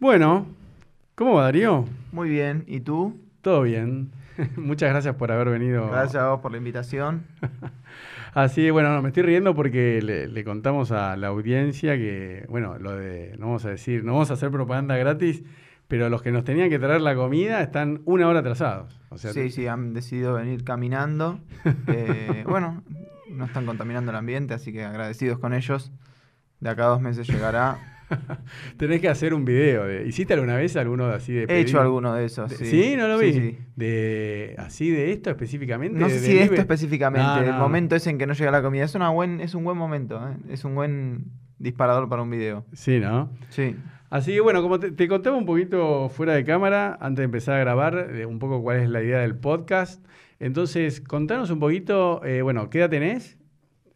Bueno, ¿cómo va Darío? Muy bien, ¿y tú? Todo bien. Muchas gracias por haber venido. Gracias a vos por la invitación. Así, bueno, no, me estoy riendo porque le, le contamos a la audiencia que, bueno, lo de, no vamos a decir, no vamos a hacer propaganda gratis, pero los que nos tenían que traer la comida están una hora atrasados. O sea, sí, sí, han decidido venir caminando. Eh, bueno, no están contaminando el ambiente, así que agradecidos con ellos. De acá a dos meses llegará. Tenés que hacer un video. De, ¿Hiciste alguna vez alguno así de He pedido? hecho alguno de esos, sí. ¿Sí? ¿No lo vi? Sí, sí. De, ¿Así de esto específicamente? No sé ¿De si de esto específicamente, No, el momento ese en que no llega la comida. Es, una buen, es un buen momento, ¿eh? es un buen disparador para un video. Sí, ¿no? Sí. Así que bueno, como te, te contaba un poquito fuera de cámara, antes de empezar a grabar, eh, un poco cuál es la idea del podcast. Entonces, contanos un poquito, eh, bueno, ¿qué edad tenés?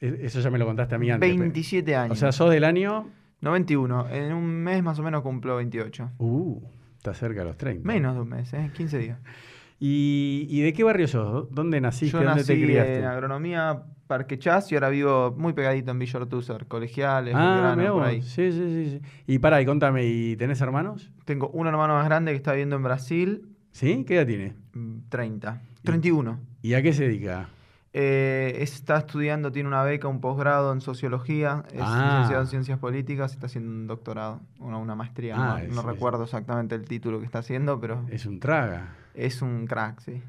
E- Eso ya me lo contaste a mí antes. pero- 27 años. O sea, sos del año... 91. En un mes más o menos cumplo 28. Uh, está cerca de los 30. Menos de un mes, ¿eh? 15 días. ¿Y, y de qué barrio sos? ¿Dónde naciste? Yo ¿Dónde nací te criaste? en agronomía Parque Chas y ahora vivo muy pegadito en Villa Ortúzar, colegiales, ah, Belgrano, por ahí. Sí, sí, sí, sí. Y pará, y contame, ¿y tenés hermanos? Tengo un hermano más grande que está viviendo en Brasil, ¿Sí? ¿Qué edad tiene? mm, 30, 31. ¿Y a qué se dedica? Eh, está estudiando, tiene una beca, un posgrado en sociología, es Ah. licenciado en ciencias políticas, está haciendo un doctorado, una, una maestría, Ah, no, es- no es- recuerdo exactamente el título que está haciendo, pero Es un traga. es un crack, sí.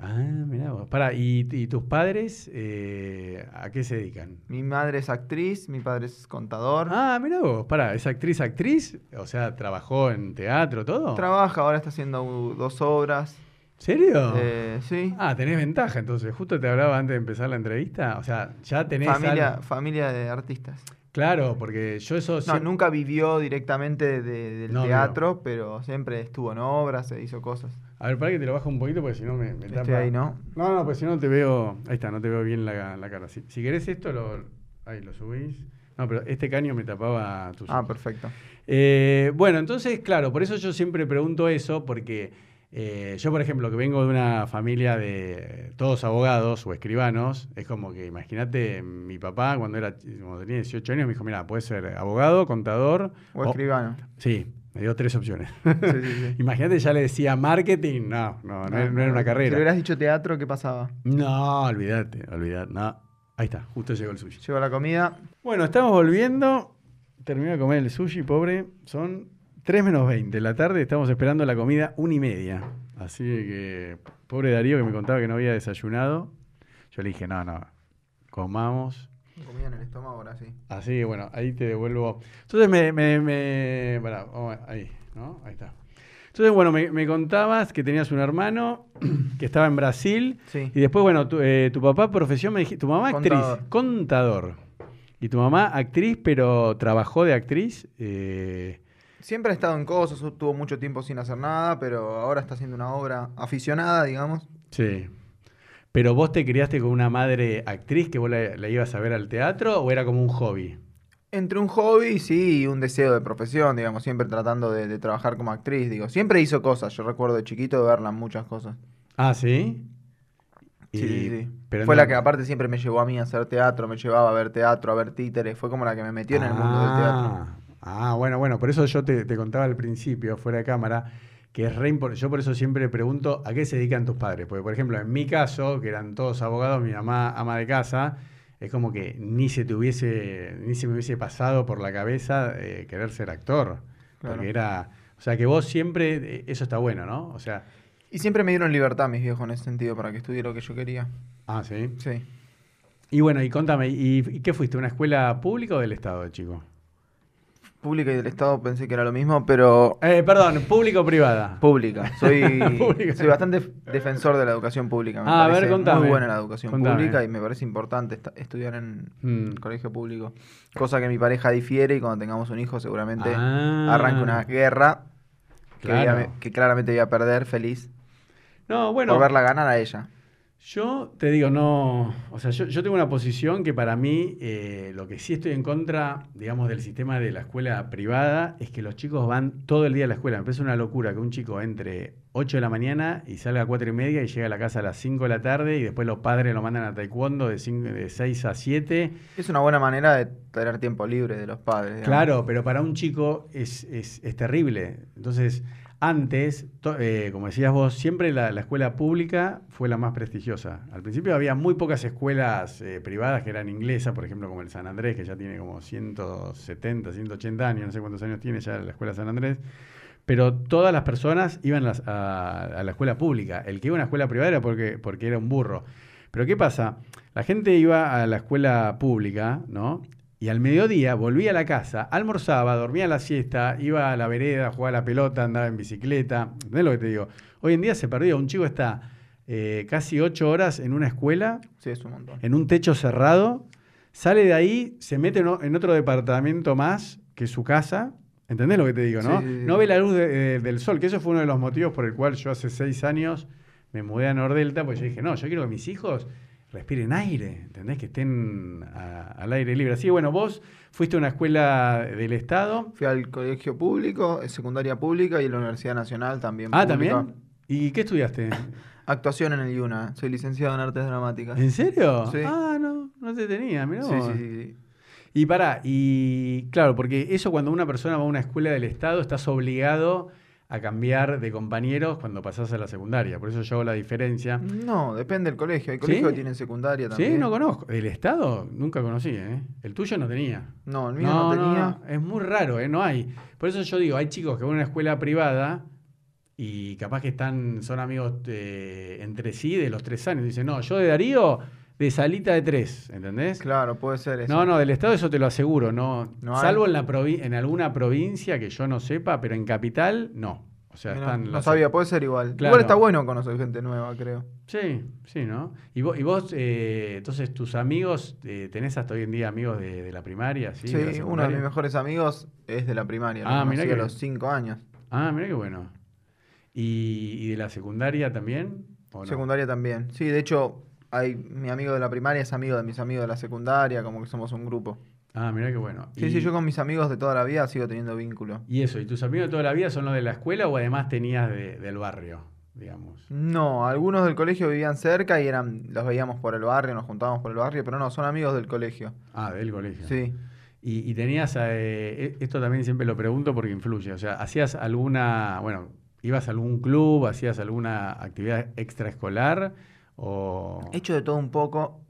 Ah, mirá vos. Pará, ¿y, y tus padres eh, a qué se dedican? Mi madre es actriz, mi padre es contador. Ah, mirá vos. Pará, ¿es actriz, actriz? O sea, ¿trabajó en teatro, todo? Trabaja, ahora está haciendo dos obras. ¿Serio? Eh, sí. Ah, tenés ventaja entonces. Justo te hablaba antes de empezar la entrevista. O sea, ya tenés familia, familia de artistas. Claro, porque yo eso No, siempre- nunca vivió directamente de- del No, teatro, pero siempre estuvo en obras, se hizo cosas. A ver, para que te lo bajo un poquito porque si no me, me Estoy tapa. ahí, ¿no? No, no, pues si no te veo. Ahí está, no te veo bien la, la cara. Si, si querés esto, lo, ahí lo subís. No, pero este caño me tapaba tus Ah, perfecto. Eh, bueno, entonces, claro, por eso yo siempre pregunto eso, porque eh, yo, por ejemplo, que vengo de una familia de todos abogados o escribanos, es como que, imagínate, mi papá cuando era cuando tenía 18 años me dijo, mira, puedes ser abogado, contador. O escribano. Sí, me dio tres opciones. Sí, sí, sí. imagínate, ya le decía marketing, no, no, no, era- no era una Si carrera. hubieras dicho teatro, ¿qué pasaba? No, olvídate, olvídate, no. Ahí está, justo llegó el sushi. Llegó la comida. Bueno, estamos volviendo. Terminé de comer el sushi, pobre. Son 3 menos 20 de la tarde. Estamos esperando la comida una y media. Así que, pobre Darío que me contaba que no había desayunado. Yo le dije, no, no, comamos. Comida en el estómago, ahora sí. Así que bueno, ahí te devuelvo. Entonces me. me, me pará, vamos a- ahí, ¿no? Ahí está. Entonces, bueno, me, me contabas que tenías un hermano que estaba en Brasil. Sí. Y después, bueno, tu, eh, tu papá, profesión, me dijiste, tu mamá actriz, Contador. contador. Y tu mamá actriz, pero trabajó de actriz. eh, Siempre ha estado en cosas, tuvo mucho tiempo sin hacer nada, pero ahora está haciendo una obra aficionada, digamos. sí. Pero vos te criaste con una madre actriz que vos la, la ibas a ver al teatro o era como un hobby? Entre un hobby, sí, y un deseo de profesión, digamos, siempre tratando de, de trabajar como actriz, digo. Siempre hizo cosas, yo recuerdo de chiquito de verla en muchas cosas. Ah, sí. Sí, Y- sí, sí. pero Fue no- la que aparte siempre me llevó a mí a hacer teatro, me llevaba a ver teatro, a ver títeres, fue como la que me metió en el mundo del teatro. Ah, bueno, bueno, por eso yo te, te contaba al principio, fuera de cámara, que es re impor- Yo por eso siempre pregunto a qué se dedican tus padres. Porque, por ejemplo, en mi caso, que eran todos abogados, mi mamá ama de casa, es como que ni se te hubiese, ni se me hubiese pasado por la cabeza eh, querer ser actor. Claro. Porque era. O sea que vos siempre, eh, eso está bueno, ¿no? O sea, Y siempre me dieron libertad mis viejos en ese sentido para que estudie lo que yo quería. ah, sí. Sí. Y bueno, y contame, ¿y, y qué fuiste? ¿Una escuela pública o del Estado, chico? Pública y del Estado pensé que era lo mismo, pero Eh, perdón, ¿pública o privada? pública. Soy, soy bastante defensor de la educación pública. Me Ah, a ver, parece contame. muy buena la educación Contame. pública y me parece importante estudiar en Mm. colegio público. Cosa que mi pareja difiere y cuando tengamos un hijo seguramente Ah. arranque una guerra que, Claro. a- que claramente voy a perder feliz No, bueno. por verla ganar a ella. Yo te digo, no, o sea, yo, yo tengo una posición que para mí eh, lo que sí estoy en contra, digamos, del sistema de la escuela privada es que los chicos van todo el día a la escuela. Me parece una locura que un chico entre 8 de la mañana y salga a 4 y media y llega a la casa a las 5 de la tarde y después los padres lo mandan a taekwondo de, cinco- de 6 a 7. Es una buena manera de tener tiempo libre de los padres. digamos. Claro, pero para un chico es, es- es terrible. Entonces, antes, eh, como decías vos, siempre la, la escuela pública fue la más prestigiosa. Al principio había muy pocas escuelas eh, privadas que eran inglesas, por ejemplo, como el San Andrés, que ya tiene como 170, 180 años, no sé cuántos años tiene ya la escuela San Andrés. Pero todas las personas iban las- a, a la escuela pública. El que iba a una escuela privada era porque, porque era un burro. Pero ¿qué pasa? La gente iba a la escuela pública, ¿no? Y al mediodía volvía a la casa, almorzaba, dormía la siesta, iba a la vereda, jugaba a la pelota, andaba en bicicleta. ¿Entendés lo que te digo? Hoy en día se perdió. Un chico está eh, casi ocho horas en una escuela, Sí, es un montón. en un techo cerrado, sale de ahí, se mete en otro departamento más que su casa. ¿Entendés lo que te digo, no? Sí, sí, sí. No ve la luz de- de- del sol, que eso fue uno de los motivos por el cual yo hace seis años me mudé a Nordelta, porque yo dije, no, yo quiero que mis hijos respiren aire, ¿entendés? Que estén a- al aire libre. Así que bueno, vos fuiste a una escuela del Estado. Fui al colegio público, eh, secundaria pública y la Universidad Nacional también. Ah, pública. ¿también? ¿Y qué estudiaste? Actuación en el IUNA. Soy licenciado en artes dramáticas. ¿En serio? Sí. Ah, no, no te tenía, mirá Sí, vos. sí, sí, sí. Y pará, y claro, porque eso cuando una persona va a una escuela del Estado, estás obligado a cambiar de compañeros cuando pasás a la secundaria. Por eso yo hago la diferencia. No, depende del colegio. Hay ¿Sí? colegios que tienen secundaria también. Sí, no conozco. ¿Del Estado? Nunca conocí, ¿eh? El tuyo no tenía. No, el mío no, tenía. Es muy raro, ¿eh? No hay. Por eso yo digo, hay chicos que van a una escuela privada y capaz que están, son amigos eh, entre sí de los tres años. Dicen, no, yo de Darío, de salita de tres, ¿entendés? Claro, puede ser eso. No, no, del Estado eso te lo aseguro, no. Salvo en, la en alguna provincia que yo no sepa, pero en capital, no. O sea, están no sabía, puede ser igual. Claro. Igual está bueno conocer gente nueva, creo. Sí, sí, ¿no? Y vos, y vos eh, entonces, tus amigos, eh, ¿tenés hasta hoy en día amigos de, de la primaria? Sí, Sí, de uno de mis mejores amigos es de la primaria. Ah, conocí mirá a que- los cinco años. Ah, mira qué bueno. ¿Y, y de la secundaria también? ¿O no? Secundaria también. Sí, de hecho, hay mi amigo de la primaria es amigo de mis amigos de la secundaria, como que somos un grupo. Ah, mira qué bueno. Sí, y, sí, yo con mis amigos de toda la vida sigo teniendo vínculo. ¿Y eso? ¿Y tus amigos de toda la vida son los de la escuela o además tenías de- del barrio, digamos? No, algunos del colegio vivían cerca y eran, los veíamos por el barrio, nos juntábamos por el barrio, pero no, son amigos del colegio. Ah, del colegio. Sí. Y, y tenías, eh, e- esto también siempre lo pregunto porque influye, o sea, ¿hacías alguna, bueno, ibas a algún club, hacías alguna actividad extraescolar o... He hecho de todo un poco.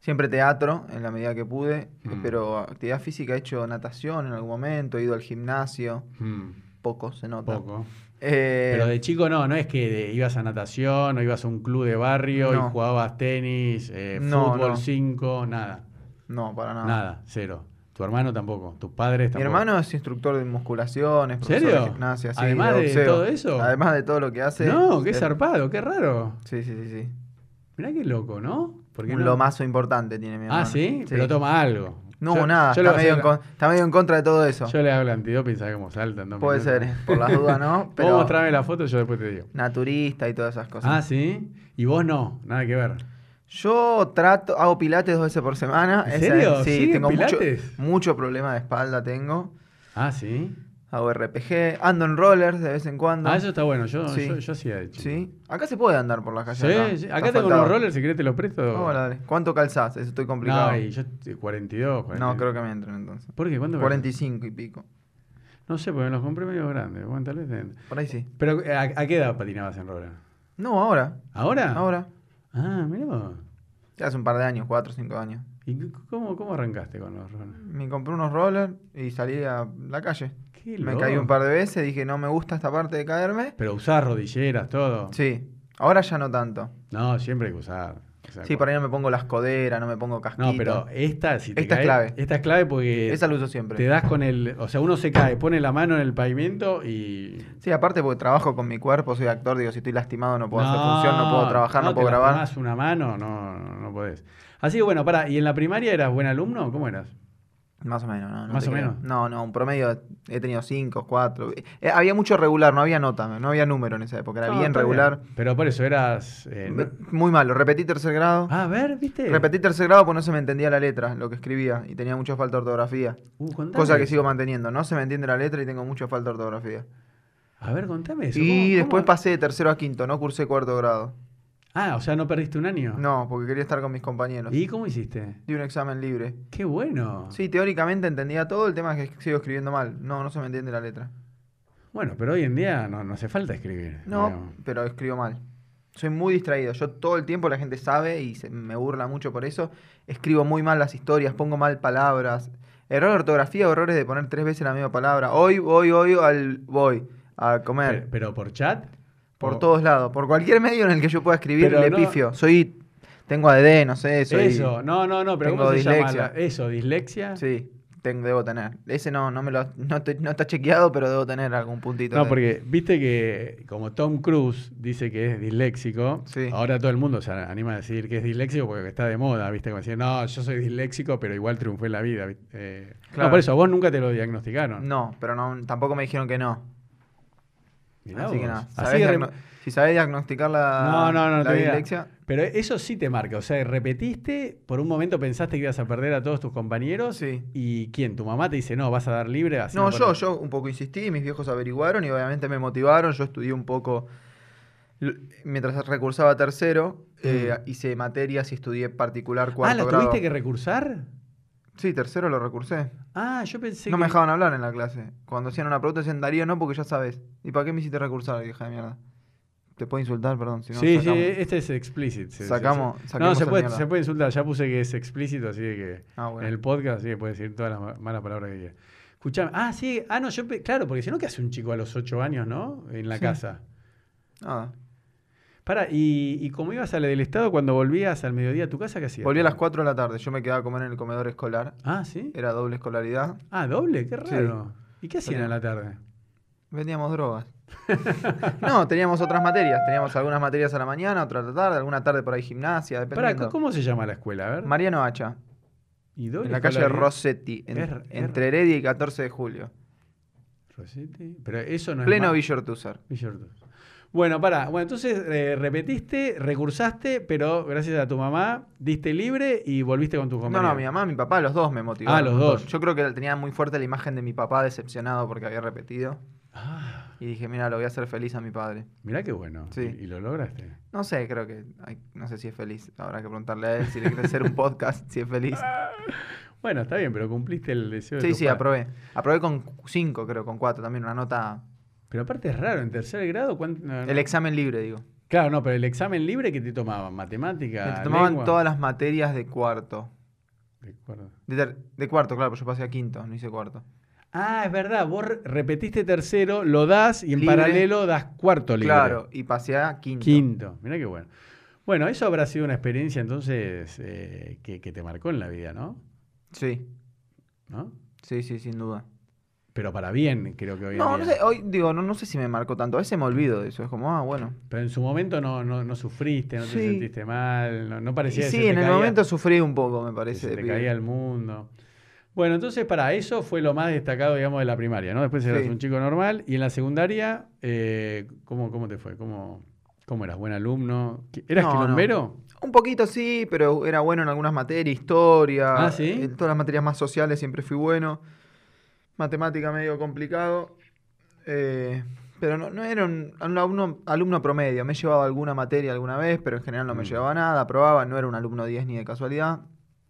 Siempre teatro en la medida que pude, Mm. pero actividad física he hecho natación en algún momento, he ido al gimnasio, Hmm, poco se nota. poco. Eh, Pero de chico no, no es que de- ibas a natación o ibas a un club de barrio No. y jugabas tenis, eh, No, fútbol no. 5, nada, No, para nada. nada, cero. Tu hermano tampoco, tus padres Mi tampoco. hermano es instructor de musculación, es profesor ¿Serio? de gimnasia, sí, Además de todo eso. Además de todo lo que hace. No, qué es- zarpado, qué raro. Sí, sí, sí, sí. Mirá qué loco, ¿no? ¿Por qué Un no? lomazo importante tiene mi hermano. Ah, ¿sí? Pero toma algo. No, Yo- nada, yo está medio, en hacer- con- está medio en contra de todo eso. Yo le el antidoping y sabe cómo salta. en dos Puede ser, por las dudas no, Vos pero mostrame la foto y yo después te digo. naturista y todas esas cosas. Ah, ¿sí? Y vos no, nada que ver. Yo trato, hago pilates dos veces por semana. ¿En serio? es- sí, ¿Sigue tengo mucho, pilates? mucho problema de espalda tengo. Ah, ¿sí? Hago RPG, ando en rollers de vez en cuando. Ah, eso está bueno. Yo, Sí. yo, yo hacía de chico. Sí. Acá se puede andar por la calle. Sí, acá, sí. Acá tengo asfaltado. unos rollers, si querés te los presto. Dale. ¿Cuánto calzás? Eso estoy complicado. No, y yo eh, 42, 40. No, creo que me entren entonces. ¿Por qué? ¿Cuánto 45 y pico. No sé, porque me los compré medio grandes. Bueno, tal vez Por ahí sí. Pero, ¿a, a qué edad patinabas en roller? No, ahora. ¿Ahora? Ahora. Ah, vos. Ya hace un par de años, 4 o 5 años. ¿Y cómo, cómo arrancaste con los rollers? Me compré unos rollers y salí a la calle. Qué Me loco. caí un par de veces, dije no me gusta esta parte de caerme. Pero usás rodilleras, todo. Sí. Ahora ya no tanto. No, siempre hay que usar. Sí, por ahí no me pongo las coderas, no me pongo casquito. No, pero esta, si te Esta es clave. Esta es clave porque Esa la uso siempre. te das con el. O sea, uno se cae, pone la mano en el pavimento y. Sí, aparte porque trabajo con mi cuerpo, soy actor, digo, si estoy lastimado no puedo hacer función, no puedo trabajar, no, puedo te grabar. una mano, no, no, no podés. Así que bueno, para, ¿y en la primaria eras buen alumno? ¿Cómo eras? Más o menos, ¿no? no Más o creo. menos. No, no, un promedio he tenido 5, 4. había mucho regular, no había nota, no había número en esa época, era No, bien regular. Pero por eso eras. eh, no- Muy malo, repetí tercer grado. Ah, a ver, ¿viste? Repetí tercer grado porque no se me entendía la letra, lo que escribía, y tenía mucha falta de ortografía. Uh, contame Cosa que sigo manteniendo, no se me entiende la letra y tengo mucha falta de ortografía. A ver, contame eso. Y ¿Cómo- después cómo? pasé de tercero a quinto, no cursé cuarto grado. Ah, o sea, no perdiste un año. No, porque quería estar con mis compañeros. ¿Y cómo hiciste? Di un examen libre. Qué bueno. Sí, teóricamente entendía todo, el tema es que sigo escribiendo mal. No, no se me entiende la letra. Bueno, pero hoy en día no, no hace falta escribir. No, digamos. pero escribo mal. Soy muy distraído. Yo todo el tiempo, la gente sabe y se- me burla mucho por eso. Escribo muy mal las historias, pongo mal palabras. Error de ortografía, errores de poner tres veces la misma palabra. Hoy, voy, hoy, al voy a comer. Pero, pero por chat. Por O- todos lados. Por cualquier medio en el que yo pueda escribir, Pero le no- pifio. Soy. Tengo ADD, no sé, soy. Eso, no, no, no, pero tengo ¿cómo se llama? dislexia. la- Eso, dislexia. Sí, tengo, debo tener. Ese no, no me lo. No, te- no está chequeado, pero debo tener algún puntito. No, de- porque viste que como Tom Cruise dice que es disléxico, Sí. ahora todo el mundo se anima a decir que es disléxico porque está de moda, viste, como decir, no, yo soy disléxico, pero igual triunfé en la vida. Eh, Claro. No, por eso, vos nunca te lo diagnosticaron. No, pero no, tampoco me dijeron que no. Mirá Así que vos. nada. Así ¿sabés de diagno- re- Si sabés diagnosticar la, No, no, no, la dislexia. Pero eso sí te marca, o sea, repetiste, por un momento pensaste que ibas a perder a todos tus compañeros. Sí. ¿Y quién? ¿Tu mamá te dice, no, vas a dar libre? Así No, yo, yo un poco insistí, mis viejos averiguaron y obviamente me motivaron. Yo estudié un poco. Mientras recursaba tercero, eh, hice materias y estudié particular Ah, cuarto ¿la grado. tuviste que recursar? Sí, tercero lo recursé. Ah, yo pensé no que... me dejaban hablar en la clase. Cuando hacían una pregunta decían, Darío, no, porque ya sabes. ¿Y para qué me hiciste recursar, hija de mierda? Te puedo insultar, perdón. Si no, sí, sacamos. sí, este es se- Sacamos- No, se puede, se puede insultar. Ya puse que es explícito, así que Ah, bueno. en el podcast sí que puede decir todas las ma- malas palabras que quiera. Escuchame. Ah, sí. Ah, no, yo. Claro, porque si no, ¿qué hace un chico a los 8 años, no? En la Sí. casa. Nada. Para, y, y como ibas a la del Estado, cuando volvías al mediodía a tu casa, ¿qué hacías? Volví a las 4 de la tarde. Yo me quedaba a comer en el comedor escolar. Ah, sí. Era doble escolaridad. Ah, doble, qué Sí. raro. ¿Y qué hacían Pero- a la tarde? Vendíamos drogas. no, teníamos otras materias. Teníamos algunas materias a la mañana, otras a la tarde, alguna tarde por ahí gimnasia, Para, dependiendo. ¿cómo se llama la escuela? A ver. Mariano Hacha, ¿Y doble en la calle? Rossetti, en- R- entre Heredia y 14 de julio. Rossetti. Pero eso no es. Pleno Villa Ortúzar. Villa Ortúzar. Bueno, para. Bueno, entonces eh, repetiste, recursaste, pero gracias a tu mamá diste libre y volviste con tus No, compañeros. no, mi mamá, mi papá, los dos me motivaron. Ah, los dos. Yo creo que tenía muy fuerte la imagen de mi papá decepcionado porque había repetido. Ah, Y dije, mira, lo voy a hacer feliz a mi padre. mirá qué bueno. Sí. Y, y lo lograste. No sé, creo que. ay, no sé si es feliz. Habrá que preguntarle a él si le quiere hacer un podcast, si es feliz. Bueno, está bien, pero cumpliste el deseo de Sí, tu sí, padre. aprobé. Aprobé con 5, creo, con 4 también, una nota. Pero aparte es raro, en tercer grado, ¿cuánto- no, no. El examen libre, digo. Claro, no, pero el examen libre que te tomaban, matemática, Me tomaban lengua? todas las materias de cuarto. De acuerdo. De, cuarto, claro, pues yo pasé a quinto, no hice cuarto. Ah, es verdad, vos re- repetiste tercero, lo das y en Libre. paralelo das cuarto libre. Claro, y pasé a quinto. Quinto, mirá qué bueno. Bueno, eso habrá sido una experiencia entonces eh, que, que te marcó en la vida, ¿no? Sí, ¿No? sí, sí, sin duda. Pero para bien, creo que hoy en No, no sé, hoy digo, no, no sé si me marcó tanto. A veces me olvido de eso. Es como, ah, bueno. Pero en su momento no, no, no sufriste, no te sentiste mal, no, no Y parecía que se sí, te en el caía- momento sufrí un poco, me que parece. se te caía el mundo. Bueno, entonces para eso fue lo más destacado, digamos, de la primaria, ¿no? Después eras Sí. un chico normal y en la secundaria, eh, ¿cómo, ¿cómo te fue? ¿Cómo, ¿Cómo eras? ¿Buen alumno? ¿Qué- ¿Eras No, no. quilombero? Un poquito sí, pero era bueno en algunas materias, historia. Ah, ¿sí? En todas las materias más sociales siempre fui bueno. Matemática medio complicado. eh, pero no, no era un alumno, alumno promedio. Me he llevado alguna materia alguna vez, pero en general no me Mm. llevaba nada. Aprobaba, no era un alumno 10 ni de casualidad.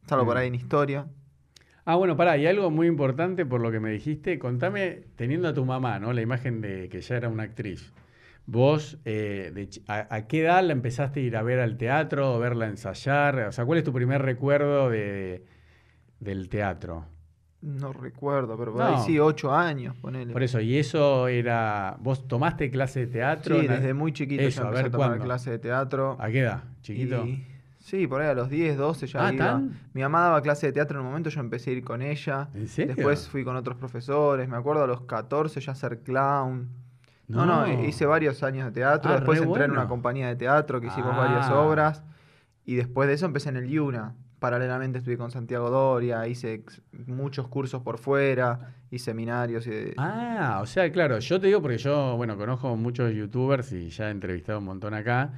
Salvo por Mm. ahí en historia. Ah, bueno, pará, y algo muy importante por lo que me dijiste, contame, teniendo a tu mamá, ¿no? La imagen de que ya era una actriz. Vos, eh, de a, a qué edad la empezaste a ir a ver al teatro, o verla ensayar? O sea, ¿cuál es tu primer recuerdo de, del teatro? No recuerdo, pero por No. ahí sí, 8 años, ponele. Por eso, y eso era, ¿vos tomaste clase de teatro? Sí, desde muy chiquito Eso, a empecé ver, a tomar ¿cuándo? clase de teatro. ¿A qué edad? ¿Chiquito? Y- sí, por ahí a los 10, 12 ya Ah, iba. ¿tan? Mi mamá daba clase de teatro en un momento, yo empecé a ir con ella. ¿En serio? Después fui con otros profesores. Me acuerdo a los 14 ya ser clown. No, no, hice varios años de teatro. Ah, después entré en una compañía de teatro que hicimos varias Ah. obras. Y después de eso empecé en el Yuna. Paralelamente estudié con Santiago Doria, hice muchos cursos por fuera y seminarios. Y Ah, o sea, claro, yo te digo porque yo, bueno, conozco muchos youtubers y ya he entrevistado un montón acá.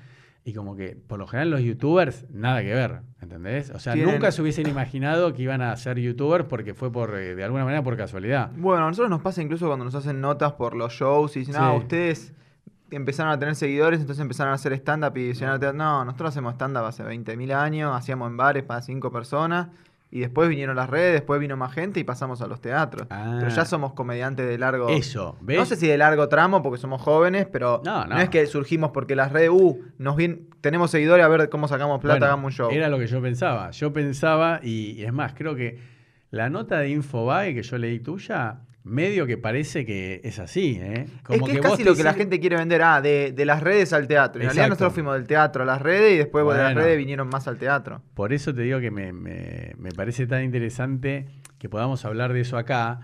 Y como que, por lo general, los youtubers, nada que ver, ¿entendés? O sea, Tienen- nunca se hubiesen imaginado que iban a ser youtubers porque fue por, eh, de alguna manera, por casualidad. Bueno, a nosotros nos pasa incluso cuando nos hacen notas por los shows y dicen, ah, ustedes empezaron a tener seguidores, entonces empezaron a hacer stand-up y dicen, no, nosotros hacemos stand-up hace 20.000 años, hacíamos en bares para cinco personas. Y después vinieron las redes, después vino más gente y pasamos a los teatros. Ah. Pero ya somos comediantes de largo. Eso, ¿ves? No sé si de largo tramo porque somos jóvenes, pero No, no, no. es que surgimos porque las redes, uh, nos bien, tenemos seguidores, a ver cómo sacamos plata, Bueno, hagamos un show. Era lo que yo pensaba. Yo pensaba, y, y es más, creo que la nota de Infobae que yo leí tuya, medio que parece que es así, ¿eh? es que es casi lo que la gente quiere vender, ah, de, de las redes al teatro. En realidad nosotros fuimos del teatro a las redes y después de las redes vinieron más al teatro. Por eso te digo que me, me- me parece tan interesante que podamos hablar de eso acá,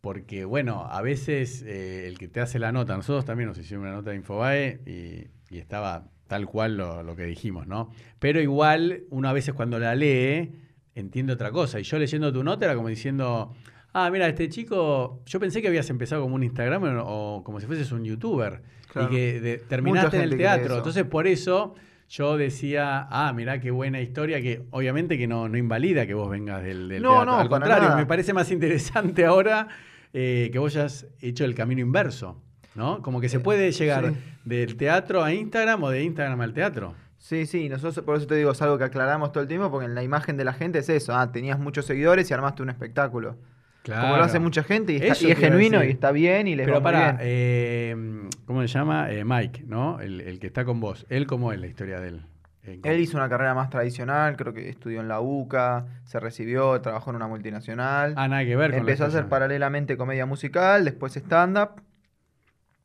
porque, bueno, a veces eh, el que te hace la nota, nosotros también nos hicimos una nota de Infobae y, y estaba tal cual lo, lo que dijimos, ¿no? Pero igual, uno a veces cuando la lee, entiende otra cosa. Y yo leyendo tu nota era como diciendo, ah, mira, este chico, yo pensé que habías empezado como un Instagram o como si fueses un youtuber. Claro. Y que de- terminaste en el teatro. Entonces, por eso yo decía, ah, mirá qué buena historia, que obviamente que no, no invalida que vos vengas del, del No, teatro. no, Al contrario, nada. me parece más interesante ahora eh, que vos hayas hecho el camino inverso, ¿no? Como que se Eh, puede llegar sí. del teatro a Instagram o de Instagram al teatro. Sí, sí, nosotros por eso te digo, es algo que aclaramos todo el tiempo, porque en la imagen de la gente es eso, ah, tenías muchos seguidores y armaste un espectáculo. Como lo hace mucha gente y, está- Eso y es genuino y está bien y les Pero va muy para, bien. eh, ¿cómo se llama? Eh, Mike, ¿no? El, el que está con vos. ¿Él cómo es la historia de él? Él hizo una carrera más tradicional, creo que estudió en la UCA, se recibió, trabajó en una multinacional. Ah, nada que ver con Empezó a hacer paralelamente comedia musical, después stand-up.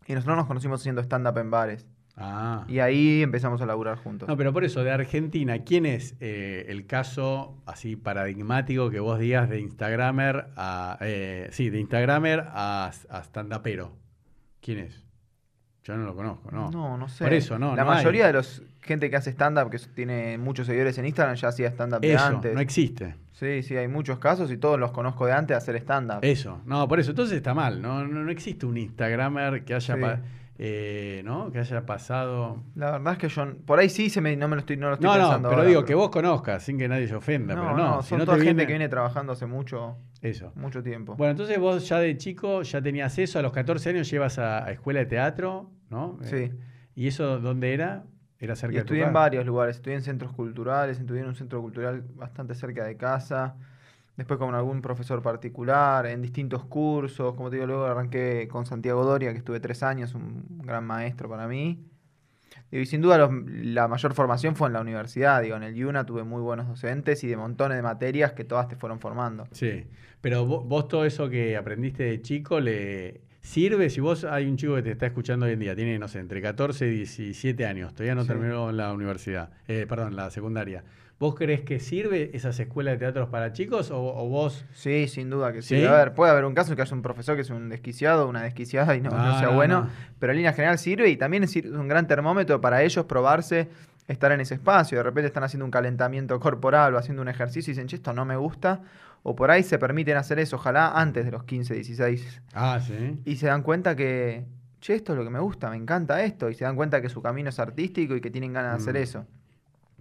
Y nosotros nos conocimos haciendo stand-up en bares. Ah. Y ahí empezamos a laburar juntos. No, pero por eso, de Argentina, ¿quién es eh, el caso así paradigmático que vos digas de Instagramer a. eh, sí, de Instagramer a, a stand-upero? ¿Quién es? Yo no lo conozco, ¿no? No, no sé. Por eso, no, La no hay. mayoría de los gente que hace stand-up, que tiene muchos seguidores en Instagram, ya hacía stand-up de antes. no existe. Sí, sí, hay muchos casos y todos los conozco de antes de hacer stand-up. Eso, no, por eso, entonces está mal, no, no, no existe un Instagramer que haya, Sí. Eh, ¿no? que haya pasado... La verdad es que yo, por ahí sí se me, no me lo estoy, no lo estoy No, no, pensando pero ahora, digo que vos conozcas, sin que nadie se ofenda, No, pero no, no, si son no toda te gente viene- que viene trabajando hace mucho, Eso. mucho tiempo. Bueno, entonces vos ya de chico ya tenías eso, a los 14 años llevas a, a escuela de teatro, ¿no? Sí. Eh, ¿Y eso dónde era? Era cerca Y de tu estudié en varios lugares, estudié en centros culturales, estudié en un centro cultural bastante cerca de casa, después con algún profesor particular, en distintos cursos, como te digo, luego arranqué con Santiago Doria, que estuve tres años, un gran maestro para mí. Digo, Y sin duda los- la mayor formación fue en la universidad, digo, en el IUNA tuve muy buenos docentes y de montones de materias que todas te fueron formando. Sí, pero vos, vos todo eso que aprendiste de chico le sirve si vos hay un chico que te está escuchando hoy en día, tiene, no sé, entre 14 y 17 años, todavía no Sí. terminó la universidad, eh, perdón, la secundaria. ¿Vos crees que sirve esas escuelas de teatros para chicos o, o vos... Sí, sin duda que sí. ¿Sí? A ver, puede haber un caso en que haya un profesor que es un desquiciado, una desquiciada y no, no No, sea no, bueno, no. pero en línea general sirve y también es un gran termómetro para ellos probarse estar en ese espacio. De repente están haciendo un calentamiento corporal o haciendo un ejercicio y dicen, che, esto no me gusta. O por ahí se permiten hacer eso, ojalá antes de los 15, 16. Ah, sí. Y se dan cuenta que, che, esto es lo que me gusta, me encanta esto. Y se dan cuenta que su camino es artístico y que tienen ganas de hacer Mm. eso.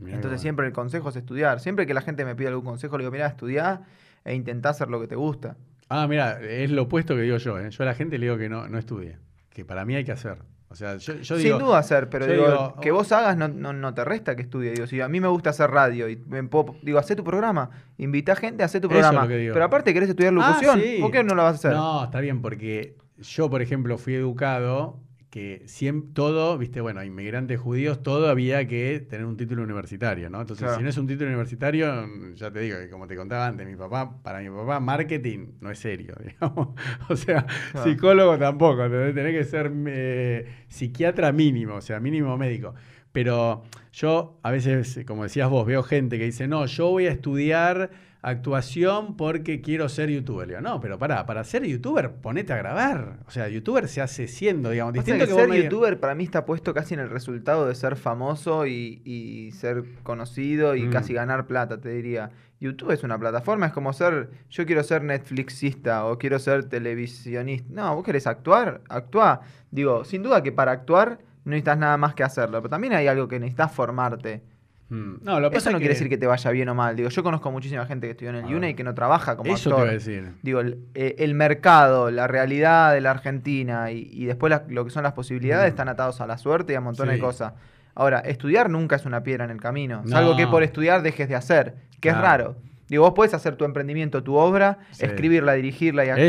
Entonces siempre el consejo es estudiar. Siempre que la gente me pide algún consejo, le digo, mira, estudiá e intentá hacer lo que te gusta. Ah, mira, es lo opuesto que digo yo. ¿eh? Yo a la gente le digo que no, no estudie, que para mí hay que hacer. O sea, yo, yo digo... Sin duda hacer, pero digo, digo, que vos hagas no, no, no te resta que estudie. Digo, si a mí me gusta hacer radio y me puedo- digo, hacé tu programa, invita gente a hacer tu Eso es lo programa. que digo. Pero aparte querés estudiar Ah, locución, sí. ¿por qué no lo vas a hacer? No, está bien, porque yo, por ejemplo, fui educado que siempre, todo, viste, bueno, inmigrantes judíos, todo había que tener un título universitario, ¿no? Entonces, Claro. si no es un título universitario, ya te digo que como te contaba antes, mi papá, para mi papá, marketing no es serio, digamos. O sea, Claro. psicólogo tampoco, ¿entendés? tenés que ser eh, psiquiatra mínimo, o sea, mínimo médico. Pero yo a veces, como decías vos, veo gente que dice, no, yo voy a estudiar actuación porque quiero ser youtuber. Digo, no, pero pará, para ser youtuber, ponete a grabar. O sea, youtuber se hace siendo, digamos. Distinto que ser me youtuber para mí está puesto casi en el resultado de ser famoso y, y ser conocido y Mm. casi ganar plata, te diría. YouTube es una plataforma, es como ser, yo quiero ser Netflixista o quiero ser televisionista. No, vos querés actuar, actúa. Digo, sin duda que para actuar no necesitas nada más que hacerlo, pero también hay algo que necesitas formarte. Mm. No, lo que Eso pasa no es quiere decir que te vaya bien o mal. Digo, yo conozco muchísima gente que estudió en el UNE y que no trabaja como Eso te actor. iba a decir. Digo, el, eh, el mercado, la realidad de la Argentina y, y después la- lo que son las posibilidades Mm. están atados a la suerte y a un montón Sí. de cosas. Ahora, estudiar nunca es una piedra en el camino. Es No. algo que por estudiar dejes de hacer, que es raro. Digo, vos podés hacer tu emprendimiento, tu obra, Sí. escribirla, dirigirla y Eso.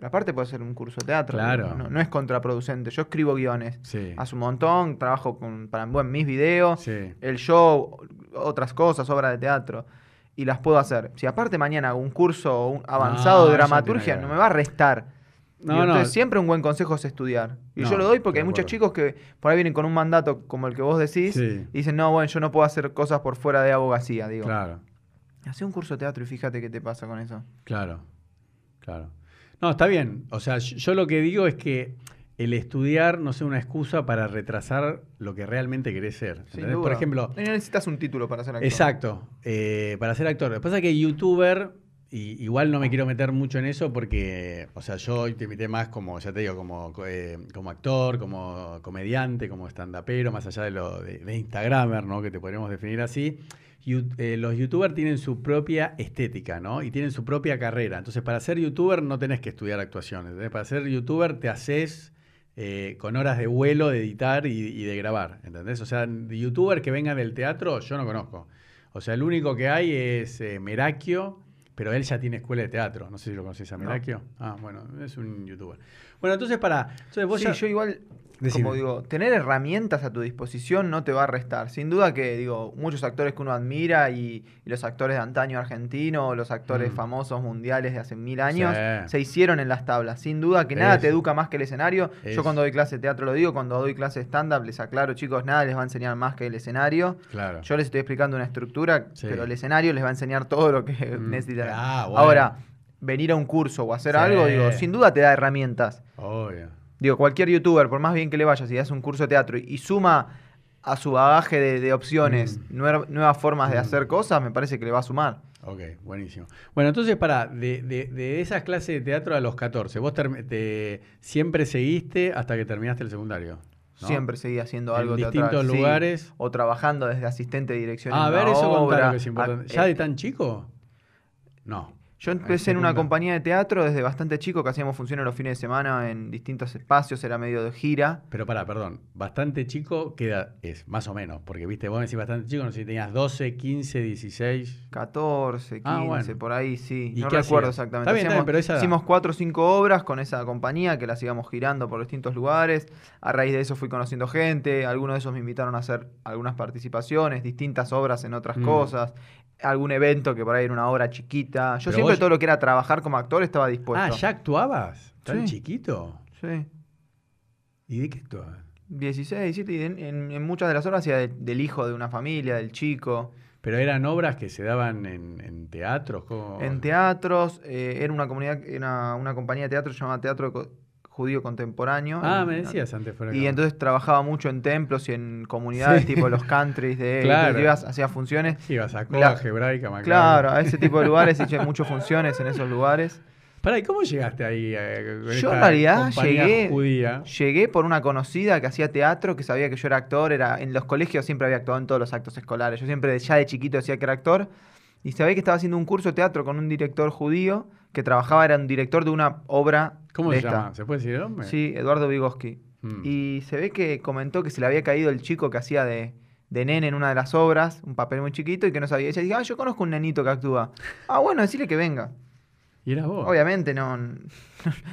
Pero aparte puedes hacer un curso de teatro. Claro. No, no es contraproducente. Yo escribo guiones. Sí. Hace un montón, trabajo con, para bueno, mis videos, Sí. el show, otras cosas, obras de teatro. Y las puedo hacer. Si aparte mañana hago un curso un- avanzado No, de dramaturgia, no me va a restar. No, Digo, no. Entonces, siempre un buen consejo es estudiar. Y No, yo lo doy porque hay muchos chicos que por ahí vienen con un mandato como el que vos decís Sí. y dicen, no, bueno, yo no puedo hacer cosas por fuera de abogacía. Digo, Claro. Hacé un curso de teatro y fíjate qué te pasa con eso. Claro, claro. No, está bien. O sea, yo, yo lo que digo es que el estudiar no sea una excusa para retrasar lo que realmente querés ser. Por ejemplo, No necesitas un título para ser actor. exacto, eh, para ser actor. Lo que pasa es que youtuber, y, igual no me quiero meter mucho en eso porque, o sea, yo te invité más como, ya te digo, como, eh, como actor, como comediante, como estandapero, más allá de lo de, de Instagramer, ¿no? Que te podríamos definir así. You- eh, los youtubers tienen su propia estética, ¿no? Y tienen su propia carrera. Entonces, para ser youtuber no tenés que estudiar actuación. ¿entendés? Para ser youtuber te haces eh, con horas de vuelo, de editar y, y de grabar, ¿entendés? O sea, youtuber que venga del teatro yo no conozco. O sea, el único que hay es eh, Merakio, pero él ya tiene escuela de teatro. No sé si lo conoces a No. Merakio. Ah, bueno, es un youtuber. Bueno, entonces para... Entonces vos Sí, ya- yo igual, Decime. como digo, tener herramientas a tu disposición no te va a restar. Sin duda que, digo, muchos actores que uno admira y, y los actores de antaño argentino, los actores Mm. famosos mundiales de hace mil años, Sí. se hicieron en las tablas. Sin duda que nada te educa más que el escenario. Eso. Yo cuando doy clase de teatro lo digo, cuando doy clase de stand-up les aclaro, chicos, nada les va a enseñar más que el escenario. Claro. Yo les estoy explicando una estructura, Sí. pero el escenario les va a enseñar todo lo que Mm. necesitan. Ah, bueno. Ahora, venir a un curso o hacer Sí. algo, digo, sin duda te da herramientas. Obvio. Digo, cualquier youtuber, por más bien que le vaya, si hace un curso de teatro y, y suma a su bagaje de, de opciones Mm. nuevas formas de Mm. hacer cosas, me parece que le va a sumar. Ok, buenísimo. Bueno, entonces, para, de, de- de esas clases de teatro a los 14, ¿vos te, siempre seguiste hasta que terminaste el secundario? ¿no? Siempre seguí haciendo En algo distintos teatral, sí. lugares. O trabajando desde asistente de dirección. Ah, a en ver, una eso obra. que es importante. A- ¿Ya de eh, tan chico? No. Yo empecé en una compañía de teatro desde bastante chico, que hacíamos funciones los fines de semana en distintos espacios, era medio de gira. Pero pará, perdón. Bastante chico, ¿qué edad es? Más o menos. Porque, viste, vos me decís bastante chico, no sé si tenías 12, 15, 16. 14, 15, Ah, bueno. por ahí, sí. ¿Y No recuerdo hacías? exactamente. Está bien, está bien, Hacíamos- pero esa hicimos cuatro o cinco obras con esa compañía que las íbamos girando por distintos lugares. A raíz de eso fui conociendo gente. Algunos de esos me invitaron a hacer algunas participaciones, distintas obras en otras Mm. cosas. Algún evento que por ahí era una obra chiquita. Yo Pero siempre vos- todo lo que era trabajar como actor estaba dispuesto. Ah, ¿ya actuabas? ¿Tan Sí. chiquito? Sí. ¿Y de qué actuabas? 16, 17, y en, en- en muchas de las obras hacía de- del hijo de una familia, del chico. ¿Pero eran obras que se daban en, en teatros? ¿Cómo? En teatros, eh, era una comunidad, era una compañía de teatro llamada Teatro Judío Contemporáneo. Ah, En- me decías antes fuera de Y entonces trabajaba mucho en templos y en comunidades, Sí. tipo los countries de Claro. ibas, hacía funciones. Ibas a Coa, Hebraica. Claro, a ese tipo de lugares hice muchas funciones en esos lugares. Pará, ¿y cómo llegaste ahí? eh, con Yo en realidad llegué, judía? llegué por una conocida que hacía teatro, que sabía que yo era actor, era en los colegios siempre había actuado en todos los actos escolares. Yo siempre ya de chiquito decía que era actor y sabía que estaba haciendo un curso de teatro con un director judío que trabajaba, era un director de una obra ¿Cómo de se esta. llama? ¿Se puede decir el nombre? Sí, Eduardo Vygotsky. Mm. Y se ve que comentó que se le había caído el chico que hacía de, de nene en una de las obras, un papel muy chiquito, y que no sabía. Ella dijo, ah, yo conozco un nenito que actúa. Ah, bueno, decirle que venga. ¿Y eras vos? Obviamente no, no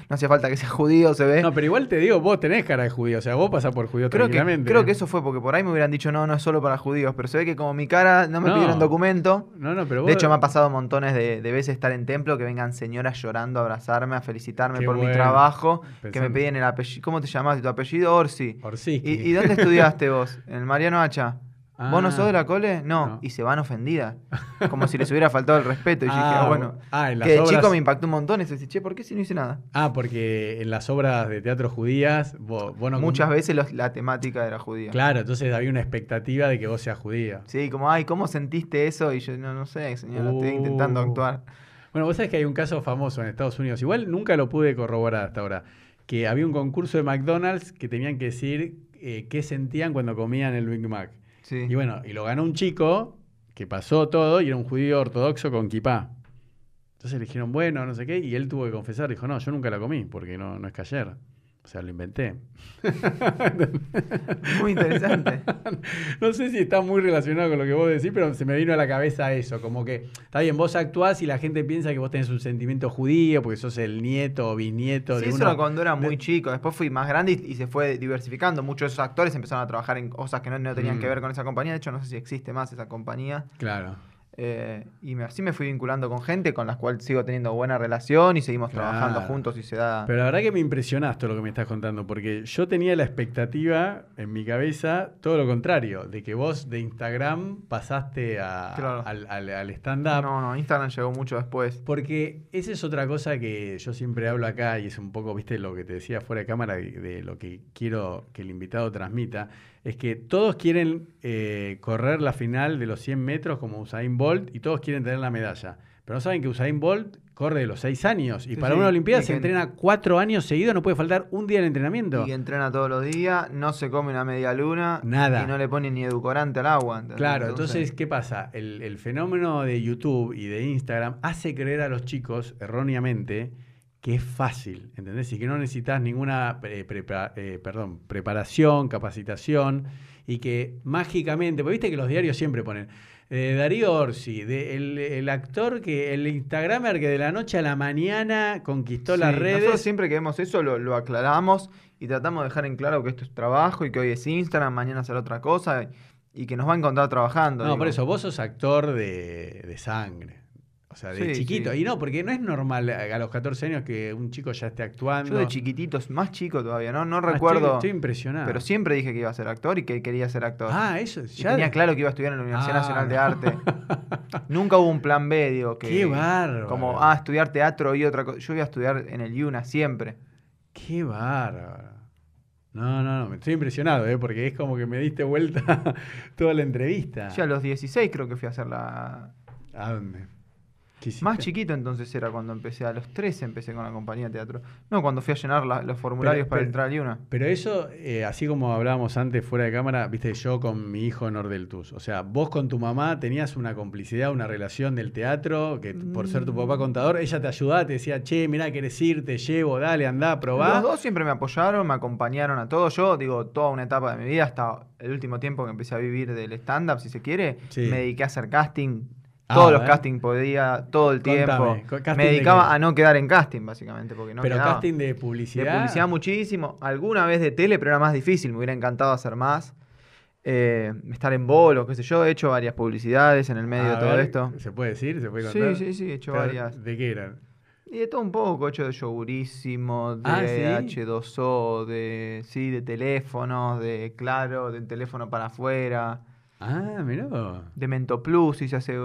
hacía falta que sea judío, se ve. No, pero igual te digo, vos tenés cara de judío, o sea, vos pasás por judío creo que, tranquilamente. creo que eso fue porque por ahí me hubieran dicho, no, no es solo para judíos, pero se ve que como mi cara no me No. pidieron documento. No, no, pero vos... De hecho, me ha pasado montones de, de veces estar en templo que vengan señoras llorando a abrazarme, a felicitarme Qué por mi trabajo, que me piden el apellido. ¿Cómo te llamas? ¿Tu apellido? Orsi. Orsiki. ¿Y, y dónde estudiaste vos? ¿En el Mariano Hacha? ¿Vos no Ah. sos de la cole? No. No. Y se van ofendidas. Como si les hubiera faltado el respeto. Y yo dije, Ah, ah, bueno. ah, en las que de obras- chico me impactó un montón. Y se dice, che, ¿por qué si no hice nada? Ah, porque en las obras de teatro judías, vos, vos no Muchas veces los- la temática era judía. Claro, entonces había una expectativa de que vos seas judía. Sí, como, ay, ¿cómo sentiste eso? Y yo, no, no sé, señora, estoy Uh. intentando actuar. Bueno, vos sabés que hay un caso famoso en Estados Unidos, igual nunca lo pude corroborar hasta ahora, que había un concurso de McDonald's que tenían que decir eh, qué sentían cuando comían el Big Mac. Y bueno, y lo ganó un chico que pasó todo y era un judío ortodoxo con kipá. Entonces le dijeron, bueno, no sé qué, y él tuvo que confesar, dijo, no, yo nunca la comí porque no, no es ayer. O sea, lo inventé. Muy interesante. no sé si está muy relacionado con lo que vos decís, pero se me vino a la cabeza eso, como que, está bien, vos actuás y la gente piensa que vos tenés un sentimiento judío porque sos el nieto o bisnieto Sí, de eso uno- cuando era muy de- chico. Después fui más grande y, y se fue diversificando. Muchos de esos actores empezaron a trabajar en cosas que no, no tenían Mm. que ver con esa compañía. De hecho, no sé si existe más esa compañía. Claro. Eh, y me- así me fui vinculando con gente con las cuales sigo teniendo buena relación y seguimos Claro. trabajando juntos y se da... Pero la verdad que me impresionaste todo lo que me estás contando, porque yo tenía la expectativa en mi cabeza, todo lo contrario, de que vos de Instagram pasaste a- Claro. al, al- al stand-up. No, no, Instagram llegó mucho después. Porque esa es otra cosa que yo siempre hablo acá y es un poco, viste, lo que te decía fuera de cámara de, de lo que quiero que el invitado transmita, es que todos quieren eh, correr la final de los 100 metros como Usain Bolt y todos quieren tener la medalla. Pero no saben que Usain Bolt corre de los 6 años y Sí, para sí, una Olimpiada se entrena 4 años seguidos, no puede faltar un día de entrenamiento. Y entrena todos los días, no se come una media luna. Nada. Y no le pone ni edulcorante al agua. ¿entendés? Claro, entonces, ¿qué pasa? El, el fenómeno de YouTube y de Instagram hace creer a los chicos, erróneamente, que es fácil, ¿entendés? Y que no necesitas ninguna eh, prepa- eh, perdón, preparación, capacitación, y que mágicamente, porque viste que los diarios siempre ponen, eh, Darío Orsi, de- el, el actor que, el Instagramer que de la noche a la mañana conquistó Sí, las Nosotros redes. siempre que vemos eso lo, lo aclaramos y tratamos de dejar en claro que esto es trabajo y que hoy es Instagram, mañana será otra cosa y, y que nos va a encontrar trabajando. No, digo. por eso, vos sos actor de, de sangre. O sea, de Sí, chiquito. sí. Y no, porque no es normal a los 14 años que un chico ya esté actuando. Yo de chiquititos, más chico todavía, ¿no? No Ah, recuerdo. Estoy, estoy impresionado. Pero siempre dije que iba a ser actor y que quería ser actor. Ah, eso Y ya. tenía claro que iba a estudiar en la Universidad Ah, Nacional de no. Arte. Nunca hubo un plan B, digo, que. Qué bárbaro. Como, ah, estudiar teatro y otra cosa. Yo iba a estudiar en el IUNA siempre. Qué bárbaro. No, no, no, me estoy impresionado, ¿eh? porque es como que me diste vuelta toda la entrevista. Yo a los 16 creo que fui a hacer la. ¿A dónde? Más chiquito entonces era cuando empecé, a los 13 empecé con la compañía de teatro. No, cuando fui a llenar la- los formularios Pero- para pero- entrar al IUNA. Pero eso, eh, así como hablábamos antes fuera de cámara, viste, yo con mi hijo Nordeltus. O sea, vos con tu mamá tenías una complicidad, una relación del teatro, que por ser tu papá Mm. contador, ella te ayudaba, te decía, che, mirá, querés ir, te llevo, dale, andá, probá. Los dos siempre me apoyaron, me acompañaron a todo. Yo, digo, toda una etapa de mi vida, hasta el último tiempo que empecé a vivir del stand-up, si se quiere, Sí. me dediqué a hacer casting. Ah, Todos los castings podía, todo el Contame, tiempo. me de dedicaba qué? a no quedar en casting, básicamente, porque no pero quedaba. casting de De publicidad. publicidad muchísimo. Alguna vez de tele, pero era más difícil. Me hubiera encantado hacer más. Eh, estar en bolos, qué sé yo. He hecho varias publicidades en el medio A de todo ver, esto. ¿Se puede decir? ¿Se puede Sí, contar? sí, sí, he hecho Pero, varias. ¿De qué eran? Y de todo un poco, he hecho de yogurísimo, de Ah, ¿sí? H2O, de sí, de teléfonos, de claro, de teléfono para afuera, Ah, mirá. de Mento Plus, hice hace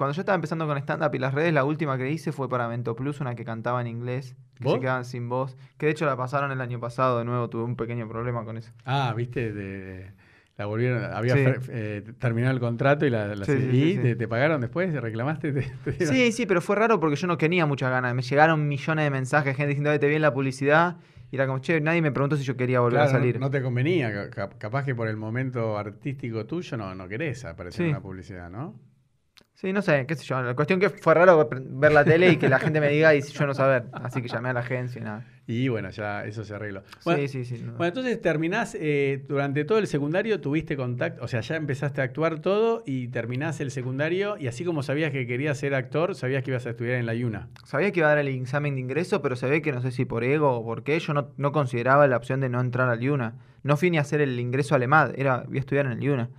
cuando yo estaba empezando con stand up y las redes, la última que hice fue para Mento Plus, una que cantaba en inglés, que ¿Vos? se quedaban sin voz, que de hecho la pasaron el año pasado de nuevo, tuve un pequeño problema con eso. Ah, viste, de- la volvieron, había Sí. eh, terminado el contrato y la, la Sí, sí, ¿y sí, sí. Te, te pagaron después? ¿Te reclamaste? ¿Te- te dieron? Sí, sí, pero fue raro porque yo no tenía muchas ganas. Me llegaron millones de mensajes, gente diciendo, "Ay, te vi en la publicidad. Y era como, che, nadie me preguntó si yo quería volver Claro, a salir. No, no te convenía, ca- cap- capaz que por el momento artístico tuyo no, no querés aparecer en una publicidad, ¿no? Sí, no sé, qué sé yo. La cuestión que fue raro ver la tele y que la gente me diga y yo no saber. Así que llamé a la agencia y nada. Y bueno, ya eso se arregló. Bueno, sí, sí, sí. no. bueno, entonces terminás, eh, durante todo el secundario tuviste contacto, o sea, ya empezaste a actuar todo y terminás el secundario y así como sabías que querías ser actor, sabías que ibas a estudiar en la Yuna. Sabía que iba a dar el examen de ingreso, pero sabía que no sé si por ego o por qué, yo no, no consideraba la opción de no entrar al IUNA. No fui ni a hacer el ingreso al EMAD, era, voy a estudiar en el IUNA.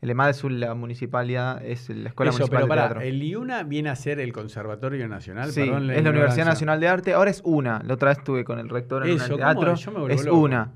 El EMAD es un- la municipalidad, es la Escuela Eso, Municipal pero de pará, Teatro. el IUNA viene a ser el Conservatorio Nacional, Sí, perdón es la Universidad. Nacional de Arte. Ahora es una. La otra vez estuve con el rector en ¿cómo? teatro. Yo me Es loco. una.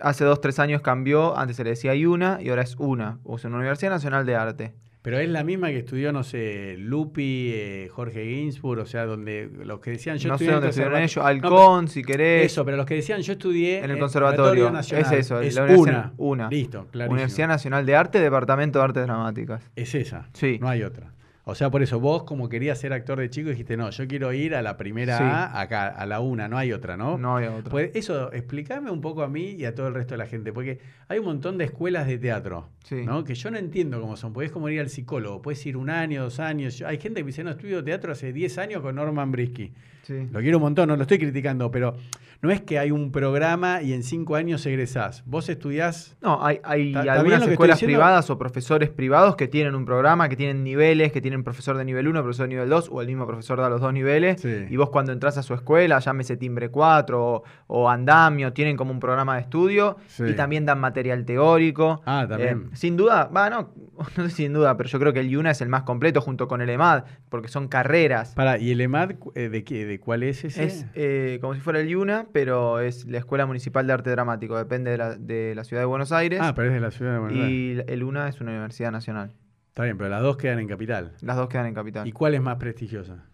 Hace dos, tres años cambió, antes se le decía IUNA y ahora es UNA, o sea, una Universidad Nacional de Arte. Pero es la misma que estudió, no sé, Lupi, eh, Jorge Ginsburg, o sea, donde los que decían yo no sé estudié en dónde el estuvieron ellos, No, si querés. Eso, pero los que decían yo estudié En el conservatorio. Nacional, Es eso, es la Universidad- una. una. Listo, clarísimo. Universidad Nacional de Arte, Departamento de Artes Dramáticas. Es esa. Sí. No hay otra. O sea, por eso vos, como querías ser actor de chico, dijiste, no, yo quiero ir a la primera Sí. A, acá, a la una, no hay otra, ¿no? No había otra. Pues eso, explícame un poco a mí y a todo el resto de la gente, porque hay un montón de escuelas de teatro, Sí. ¿no? Que yo no entiendo cómo son, porque es como ir al psicólogo, puedes ir un año, dos años. Yo- hay gente que me dice, no, estudio teatro hace 10 años con Norman Brisky. Sí. Lo quiero un montón, no lo estoy criticando, pero no es que hay un programa y en cinco años egresás. Vos estudiás... No, hay, hay ¿Está- está bien algunas escuelas privadas o profesores privados que tienen un programa, que tienen niveles, que tienen profesor de nivel 1, profesor de nivel 2, o el mismo profesor da los dos niveles. Sí. Y vos cuando entras a su escuela, llámese Timbre 4 o, o Andamio, tienen como un programa de estudio Sí. y también dan material teórico. Ah, también. Eh, sin duda, va, no, no sé si sin duda, pero yo creo que el IUNA es el más completo junto con el EMAD, porque son carreras. Para, ¿y el EMAD eh, de qué? ¿De cuál es ese? Es eh, como si fuera el IUNA, pero es la Escuela Municipal de Arte Dramático, depende de la, de la ciudad de Buenos Aires. ah, pero es de la ciudad de Buenos Aires. y el UNA es una universidad nacional. Está bien, pero las dos quedan en capital. Las dos quedan en capital. ¿Y cuál es más prestigiosa?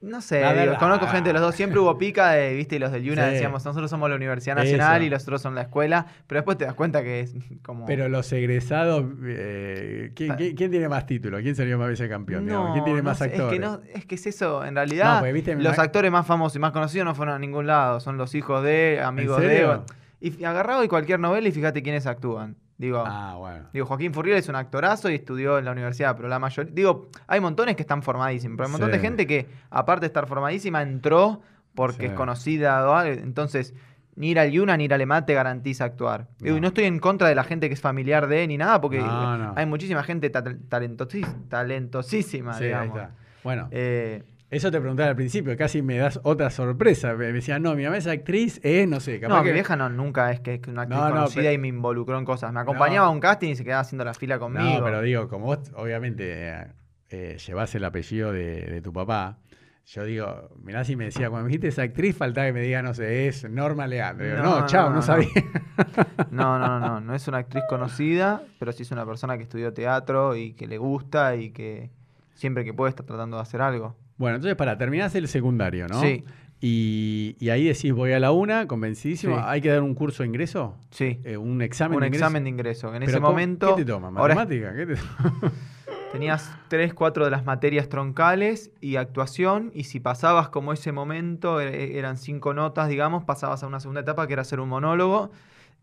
No sé, digo, conozco gente de los dos. Siempre hubo pica de, viste, y los del UNA Sí. decíamos, nosotros somos la Universidad Nacional Eso. y los otros son la escuela, pero después te das cuenta que es como... Pero los egresados, eh, ¿quién, quién- quién tiene más títulos? ¿Quién salió más veces campeón? No, ¿Quién tiene no más sé, actores? Es que, no, es que es eso, en realidad, No, viste, los actores más famosos y más conocidos no fueron a ningún lado, son los hijos de, amigos de... Y agarrado de cualquier novela y fíjate quiénes actúan. Digo, Ah, bueno. Digo, Joaquín Furriel es un actorazo y estudió en la universidad, pero la mayoría. Digo, hay montones que están formadísimos, pero hay un montón Sí. de gente que, aparte de estar formadísima, entró porque Sí. es conocida. Entonces, ni ir al Yuna ni ir al EMAT te garantiza actuar. Digo, No. y no estoy en contra de la gente que es familiar de ni nada, porque No, hay muchísima gente ta- talentosísima, Sí, ahí digamos. está. Bueno, Eh, eso te preguntaba al principio, casi me das otra sorpresa. Me decían, no, mi mamá es actriz, es, no sé, capaz no, que... mi vieja no, nunca es que es una actriz No, no, conocida pero- y me involucró en cosas. Me acompañaba No. a un casting y se quedaba haciendo la fila conmigo. No, pero digo, como vos obviamente eh, eh, llevás el apellido de, de tu papá, yo digo, mirá si me decía, cuando me dijiste esa actriz, faltaba que me diga, no sé, es Norma Leandro. Digo, No, chao, no, sabía. No, no, no, no, no es una actriz conocida, pero sí es una persona que estudió teatro y que le gusta y que siempre que puede está tratando de hacer algo. Bueno, entonces para, terminás el secundario, ¿no? Sí, Y, y ahí decís, voy a la una, convencidísimo. Sí. ¿Hay que dar un curso de ingreso? sí. Eh, ¿Un examen Un de ingreso? examen de ingreso. En Pero ese ¿cómo- momento ¿Qué te toma? ahora ¿Matemática? ¿Qué te toma? tenías tres, cuatro de las materias troncales y actuación, y si pasabas como ese momento, e- eran cinco notas, digamos, pasabas a una segunda etapa que era hacer un monólogo.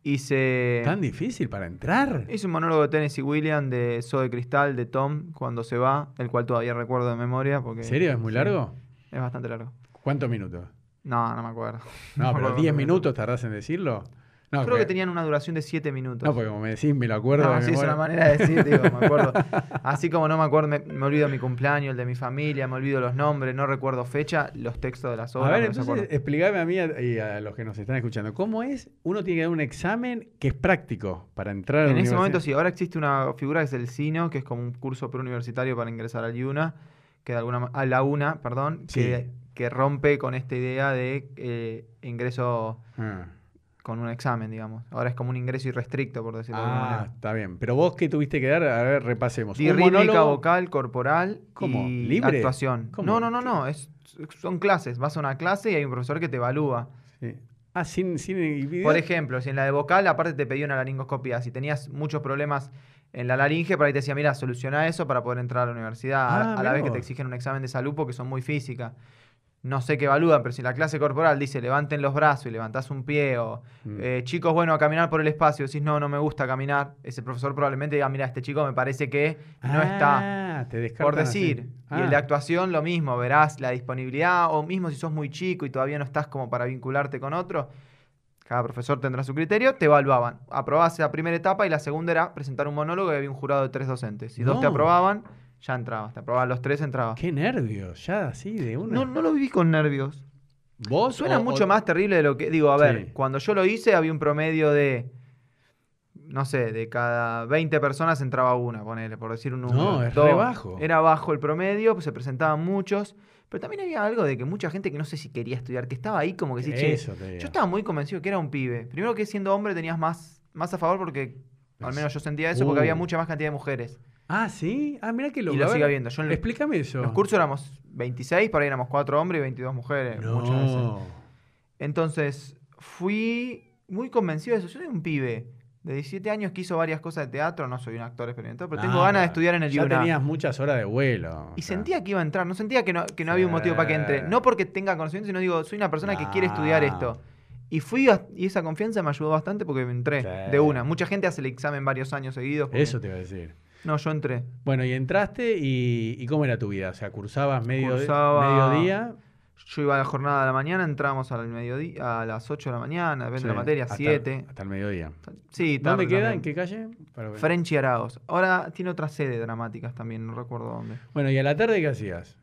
Hice, ¿Tan difícil para entrar? hice un monólogo de Tennessee Williams, de So de Cristal, de Tom, cuando se va, el cual todavía recuerdo de memoria. Porque, ¿En serio? ¿Es muy sí, largo? es bastante largo. ¿Cuántos minutos? No, no me acuerdo. No, me pero acuerdo 10 cuánto minutos tardás en decirlo. No, Creo que tenían una duración de 7 minutos. No, porque como me decís, me lo acuerdo. No, sí, es una manera de decir, digo, me acuerdo. Así como no me acuerdo, me, me olvido mi cumpleaños, el de mi familia, me olvido los nombres, no recuerdo fecha, los textos de las A obras. ver, no los entonces explícame a mí y a, a los que nos están escuchando. ¿Cómo es? Uno tiene que dar un examen que es práctico para entrar a la En ese momento sí, ahora existe una figura que es el CINO, que es como un curso preuniversitario para ingresar al IUNA, que de alguna a la UNA, perdón, que, que rompe con esta idea de eh, ingreso Ah, con un examen, digamos. Ahora es como un ingreso irrestricto, por decirlo de alguna Ah, manera. está bien. Pero vos, ¿qué tuviste que dar? A ver, repasemos. Di Un rítmica, monólogo- vocal, corporal ¿Cómo? y ¿Libre? actuación. ¿Cómo? No, no, no, no, es, son clases. Vas a una clase y hay un profesor que te evalúa. Sí. Ah, sin, sin? Por ejemplo, si en la de vocal, aparte te pedía una laringoscopia. Si tenías muchos problemas en la laringe, por ahí te decía, mira, soluciona eso para poder entrar a la universidad. A- Ah, a, la vez que te exigen un examen de salud porque son muy físicas. No sé qué evalúan, pero si la clase corporal dice levanten los brazos y levantás un pie, o Mm. eh, chicos, bueno, a caminar por el espacio, decís no, no me gusta caminar, ese profesor probablemente diga, mira, este chico me parece que no está. Ah, te Por decir. Y el Ah. de actuación, lo mismo, verás la disponibilidad, o mismo si sos muy chico y todavía no estás como para vincularte con otro, cada profesor tendrá su criterio, te evaluaban. Aprobabas la primera etapa y la segunda era presentar un monólogo y había un jurado de tres docentes. Si dos te No. aprobaban, ya entrabas. Te aprobaban los tres, entrabas. Qué nervios, ya así de una. No, no lo viví con nervios. ¿Vos? Suena o- mucho o- más terrible de lo que. Digo, a ver, Sí. cuando yo lo hice había un promedio de. No sé, de cada 20 personas entraba una, ponele, por decir un número. No, es re bajo. Era bajo el promedio, pues se presentaban muchos, Pero también había algo de que mucha gente que no sé si quería estudiar, que estaba ahí como que sí, che. Eso te digo. Yo estaba muy convencido que era un pibe. Primero que siendo hombre tenías más, más a favor porque, al menos yo sentía eso, porque Uh. había mucha más cantidad de mujeres. Ah, sí. Ah, mira que lo Y lo sigue habiendo. Yo en el- Explícame eso. En los cursos éramos 26, por ahí éramos 4 hombres y 22 mujeres. Muchas veces. No. Entonces, fui muy convencido de eso. Yo soy un pibe de 17 años que hizo varias cosas de teatro. No soy un actor experimentado, pero tengo Ah, ganas de estudiar en el Ya UNA. tenías muchas horas de vuelo. Y sea. sentía que iba a entrar, no sentía que no, que no había un motivo para que entre. No porque tenga conocimiento, sino digo, soy una persona que quiere estudiar Ah. esto. Y fui a- y esa confianza me ayudó bastante porque me entré Sí. de una. Mucha gente hace el examen varios años seguidos. porque- Eso te iba a decir. No, yo entré. Bueno, y entraste y, y ¿cómo era tu vida? O sea, cursabas medio, Cursaba- mediodía. Yo iba a la jornada de la mañana, entramos al mediodía, a las 8 de la mañana, depende de la Sí, materia, hasta- 7. Hasta el mediodía. Sí, ¿Dónde queda? también. ¿En qué calle? Para ver. Frenchy Araos. Ahora tiene otra sede dramáticas también, no recuerdo dónde. Bueno, ¿y a la tarde qué hacías?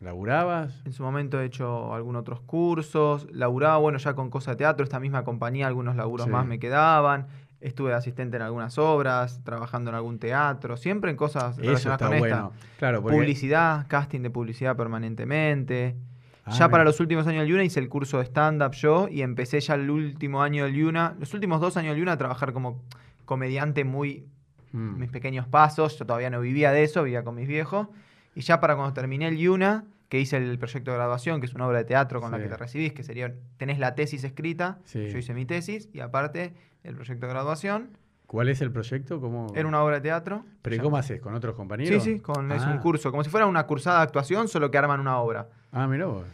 ¿Laburabas? En su momento he hecho algunos otros cursos, laburaba, bueno, ya con Cosa de Teatro, esta misma compañía, algunos laburos Sí. más me quedaban. Estuve asistente en algunas obras, trabajando en algún teatro, siempre en cosas Eso relacionadas está con bueno. esta. Claro, porque... Publicidad, casting de publicidad permanentemente. Ah, ya para los últimos años del Yuna hice el curso de stand-up yo y empecé ya el último año del Yuna, los últimos dos años del Yuna a trabajar como comediante muy Mm. mis pequeños pasos. Yo todavía no vivía de eso, vivía con mis viejos. Y ya para cuando terminé el Yuna, que hice el proyecto de graduación, que es una obra de teatro con la Sí. que te recibís, que sería, tenés la tesis escrita, Sí. yo hice mi tesis, y aparte el proyecto de graduación, ¿Cuál es el proyecto? ¿Cómo... era una obra de teatro. ¿Pero y cómo haces? ¿Con otros Sí, compañeros? sí, con, es Ah. un curso, como si fuera una cursada de actuación, solo que arman una obra. Ah, mirá vos.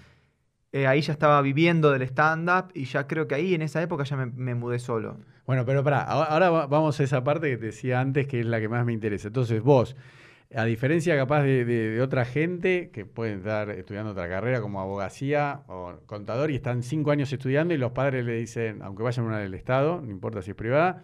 Eh, ahí ya estaba viviendo del stand-up y ya creo que ahí en esa época ya me, me mudé solo. Bueno, pero pará, ahora ahora va- vamos a esa parte que te decía antes, que es la que más me interesa. Entonces, vos, a diferencia capaz de, de- de otra gente que puede estar estudiando otra carrera como abogacía o contador y están cinco años estudiando y los padres le dicen, aunque vayan a una del Estado, no importa si es privada,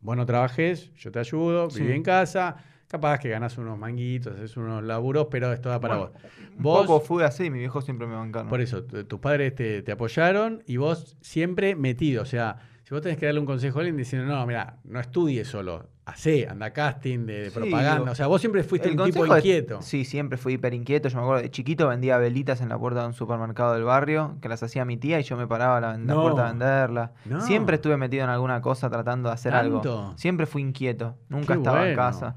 vos no trabajes, yo te ayudo, Sí. viví en casa, capaz que ganás unos manguitos, haces unos laburos, pero es toda para Bueno, vos. Un Vos, poco fue así, mi viejo siempre me bancaron. por eso, tu- tus padres te, te apoyaron y vos siempre metido. O sea, si vos tenés que darle un consejo a alguien diciendo, no, mira, no estudies solo, hacé, anda casting de, de Sí, propaganda. digo, o sea, vos siempre fuiste un tipo inquieto. sí, siempre fui hiper inquieto. Yo me acuerdo, de chiquito vendía velitas en la puerta de un supermercado del barrio, que las hacía mi tía y yo me paraba a la- en la No. puerta a venderlas. No. Siempre estuve metido en alguna cosa tratando de hacer algo. Siempre fui inquieto. Nunca Qué estaba en casa.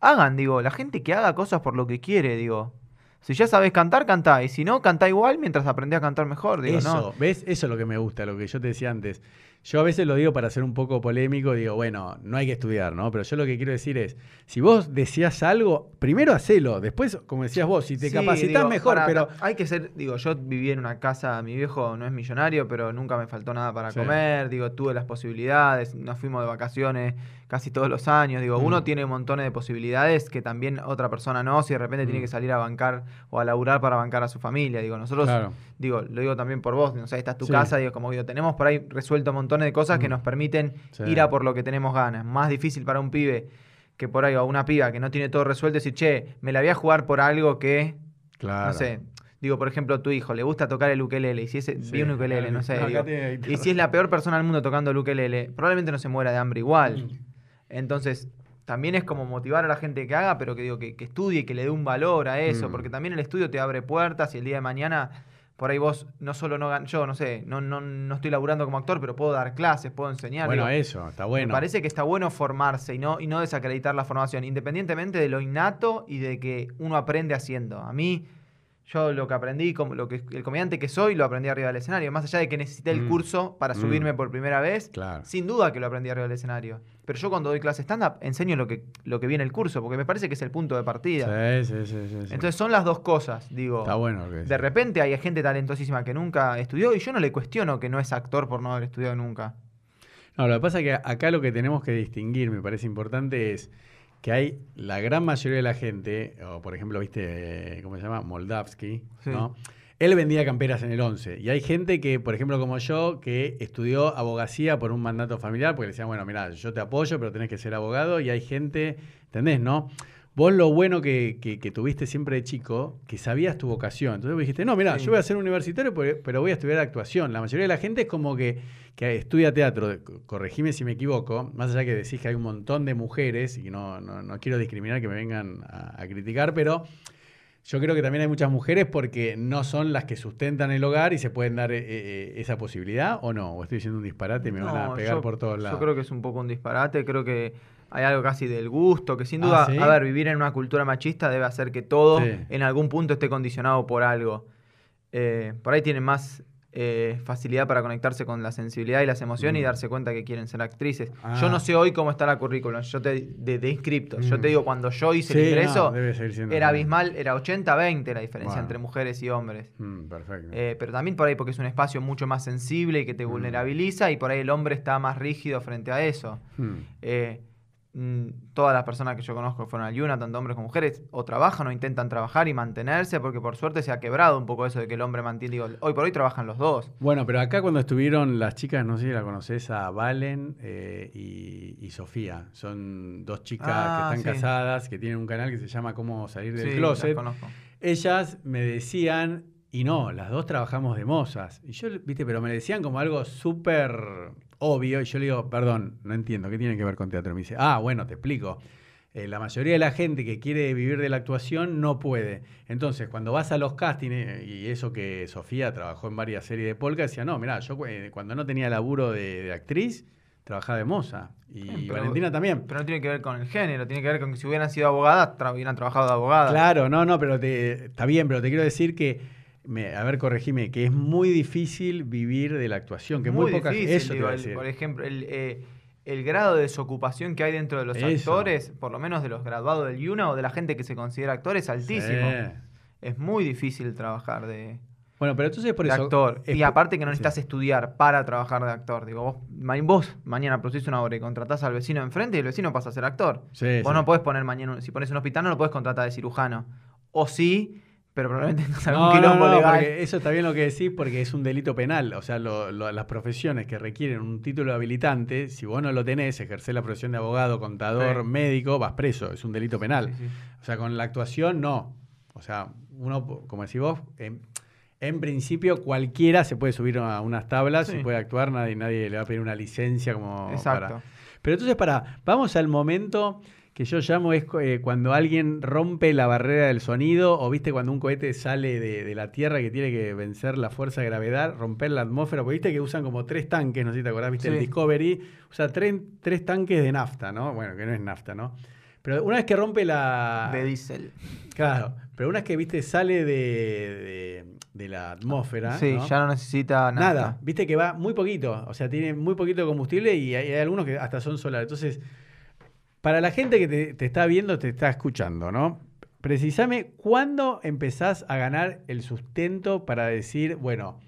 Hagan, digo, la gente que haga cosas por lo que quiere, digo. Si ya sabes cantar, cantá. Y si no, cantá igual mientras aprendés a cantar mejor. Digo, Eso, no. ¿ves? Eso es lo que me gusta, lo que yo te decía antes. Yo a veces lo digo para ser un poco polémico, digo, bueno, no hay que estudiar, ¿no? Pero yo lo que quiero decir es, si vos deseas algo, primero hacelo, después, como decías vos, si te Sí, capacitas mejor, para- pero... Hay que ser, digo, yo viví en una casa, mi viejo no es millonario, pero nunca me faltó nada para Sí. comer, digo, tuve las posibilidades, nos fuimos de vacaciones casi todos los años, digo, Mm. uno tiene montones de posibilidades que también otra persona no, si de repente tiene Mm. que salir a bancar o a laburar para bancar a su familia, digo, nosotros, Claro. digo, lo digo también por vos, no sé, esta es tu Sí. casa, digo, como digo, tenemos por ahí resuelto montones de cosas que Mm. nos permiten Sí. ir a por lo que tenemos ganas, más difícil para un pibe que por ahí, o una piba que no tiene todo resuelto, decir, che, me la voy a jugar por algo que Claro. no sé. Digo, por ejemplo, a tu hijo le gusta tocar el ukelele. Y si ese, Sí, vi un ukelele, claro. no sé. Digo, y si es la peor persona del mundo tocando el ukelele, probablemente no se muera de hambre igual. Entonces, también es como motivar a la gente que haga, pero que digo, que, que estudie, que le dé un valor a eso. Mm. Porque también el estudio te abre puertas y el día de mañana, por ahí vos, no solo no gan- yo no sé, no, no, no estoy laburando como actor, pero puedo dar clases, puedo enseñar. Bueno, digo, eso, está bueno. me parece que está bueno formarse y no, y no desacreditar la formación, independientemente de lo innato y de que uno aprende haciendo. A mí, yo lo que aprendí, como lo que el comediante que soy, lo aprendí arriba del escenario. Más allá de que necesité el Mm. curso para Mm. subirme por primera vez, Claro. sin duda que lo aprendí arriba del escenario. Pero yo cuando doy clase stand-up enseño lo que, lo que viene el curso, porque me parece que es el punto de partida. Sí, sí, sí, sí. Entonces son las dos cosas, digo. está bueno que. De repente hay gente talentosísima que nunca estudió y yo no le cuestiono que no es actor por no haber estudiado nunca. No, lo que pasa es que acá lo que tenemos que distinguir, me parece importante, es que hay la gran mayoría de la gente, o por ejemplo, viste, ¿cómo se llama? Moldavsky, Sí. ¿no? Él vendía camperas en el 11. Y hay gente que, por ejemplo, como yo, que estudió abogacía por un mandato familiar, porque le decían, bueno, mira, yo te apoyo, pero tenés que ser abogado. Y hay gente, ¿entendés, no? Vos lo bueno que, que- que tuviste siempre de chico, que sabías tu vocación. Entonces vos dijiste, no, mira, Sí. yo voy a ser universitario, pero pero voy a estudiar actuación. La mayoría de la gente es como que, que estudia teatro, co- corregime si me equivoco, más allá que decís que hay un montón de mujeres, y no, no, no quiero discriminar que me vengan a, a criticar, pero Yo creo que también hay muchas mujeres porque no son las que sustentan el hogar y se pueden dar eh, eh, esa posibilidad o no. O estoy diciendo un disparate y me van a pegar yo- por todos lados. Yo creo que es un poco un disparate, creo que hay algo casi del gusto, que sin Ah, duda, ¿sí? a ver, vivir en una cultura machista debe hacer que todo Sí. en algún punto esté condicionado por algo. Eh, por ahí tienen más eh, facilidad para conectarse con la sensibilidad y las emociones y Mm. darse cuenta que quieren ser actrices. Ah. Yo no sé hoy cómo está la currículum, yo te, de, de inscriptos. Yo Mm. te digo, cuando yo hice Sí, el ingreso, era abismal, era 80-20 la diferencia Bueno. entre mujeres y hombres. Mm, perfecto. Eh, pero también por ahí porque es un espacio mucho más sensible y que te vulnerabiliza y por ahí el hombre está más rígido frente a eso. Eh, todas las personas que yo conozco fueron al Yuna, tanto hombres como mujeres, o trabajan o intentan trabajar y mantenerse porque por suerte se ha quebrado un poco eso de que el hombre mantiene, digo, hoy por hoy trabajan los dos. Bueno, pero acá cuando estuvieron las chicas, no sé si la conoces, a Valen eh, y, y Sofía. Son dos chicas Ah, que están sí. casadas, que tienen un canal que se llama Cómo salir del Sí, las closet. conozco. Ellas me decían, y no, las dos trabajamos de mozas. Y yo, viste, pero me decían como algo súper obvio. Y yo le digo, perdón, no entiendo, ¿qué tiene que ver con teatro? Me dice, ah, bueno, te explico. Eh, la mayoría de la gente que quiere vivir de la actuación no puede. Entonces, cuando vas a los castings, eh, y eso que Sofía trabajó en varias series de polka, decía, no, mirá, yo eh, cuando no tenía laburo de, de actriz, trabajaba de moza. Y Sí, pero- Valentina también. Pero no tiene que ver con el género, tiene que ver con que si hubieran sido abogadas, tra- hubieran trabajado de abogada. Claro, no, no, pero te, está bien, pero te quiero decir que, me- a ver, corregime, que es muy difícil vivir de la actuación, que muy, muy poca difícil, eso digo, el- por ejemplo, el, eh, el grado de desocupación que hay dentro de los Eso. actores, por lo menos de los graduados del Yuna o de la gente que se considera actor, es altísimo. Sí. Es muy difícil trabajar de, Bueno, pero entonces por de eso. actor. es Y aparte que no sí. necesitas estudiar para trabajar de actor. Digo, vos, vos mañana producís una obra y contratás al vecino enfrente y el vecino pasa a ser actor. Sí, vos sí. no podés poner mañana, si pones un hospital no lo podés contratar de cirujano. O sí, pero probablemente no No, no, quilombo no, legal. porque eso está bien lo que decís porque es un delito penal. O sea, lo- lo- las profesiones que requieren un título habilitante, si vos no lo tenés, ejercer la profesión de abogado, contador, Sí. médico, vas preso. Es un delito penal. Sí, sí. O sea, con la actuación no. O sea, uno, como decís vos, en, en principio cualquiera se puede subir a unas tablas y puede actuar, nadie, nadie le va a pedir una licencia como Exacto. para... Pero entonces, para, vamos al momento que yo llamo es eh, cuando alguien rompe la barrera del sonido o viste cuando un cohete sale de, de la Tierra que tiene que vencer la fuerza de gravedad, romper la atmósfera, porque viste que usan como tres tanques, no sé si te acordás, viste el. Discovery, usa tres, tres tanques de nafta, ¿no? Bueno, que no es nafta, ¿no? Pero una vez que rompe la... De diésel. Claro, pero una vez que, viste, sale de, de- de la atmósfera, Sí, ¿no? ya no necesita nada. Nada, viste que va muy poquito, o sea, tiene muy poquito de combustible y hay, hay algunos que hasta son solares. Entonces, para la gente que te, está viendo, te está escuchando, ¿no? Precisame cuándo empezás a ganar el sustento para decir, bueno,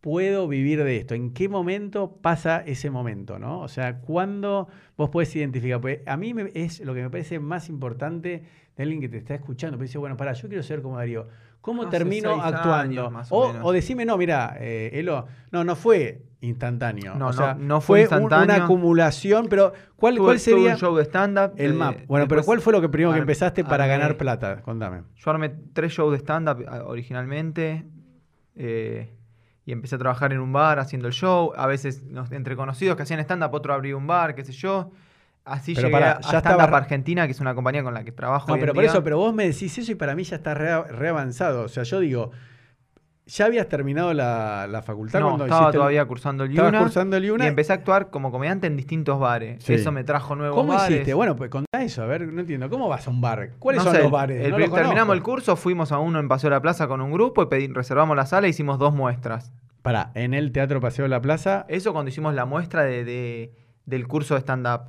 puedo vivir de esto. ¿En qué momento pasa ese momento, no? O sea, ¿cuándo vos podés identificar? Porque a mí me- es lo que me parece más importante de alguien que te está escuchando. Pero dice, bueno, para, yo quiero ser como Darío. ¿Cómo termino actuando? años, o o, decime, no, mira, eh, Elo, no, no fue instantáneo. No, o no, sea, no fue un- instantáneo. una acumulación, pero ¿cuál, Tuve- cuál sería un show de stand-up. el eh, map? Bueno, pero ¿cuál fue lo que primero que empezaste para armé- ganar plata? Contame. Yo armé tres shows de stand-up ah, originalmente. eh, y empecé a trabajar en un bar haciendo el show. A veces entre conocidos que hacían stand-up, otro abría un bar, qué sé yo. Así Pero llegué pará, a ya Stand Up Argentina, que es una compañía con la que trabajo. No, hoy en pero por día. eso, pero vos me decís eso y para mí ya está re, re avanzado. O sea, yo digo, ¿ya habías terminado la, la facultad No, cuando estaba hiciste el- todavía cursando el Yuna. cursando el Yuna? Y empecé a actuar como comediante en distintos bares. Sí. Eso me trajo nuevos ¿Cómo bares. hiciste? Bueno, pues contá eso, a ver, no entiendo. ¿Cómo vas a un bar? ¿Cuáles No son sé, los bares? el No conozco. terminamos el curso, fuimos a uno en Paseo de la Plaza con un grupo y pedí- reservamos la sala e hicimos dos muestras. Pará, en el Teatro Paseo de la Plaza. Eso cuando hicimos la muestra de, de- del curso de stand-up.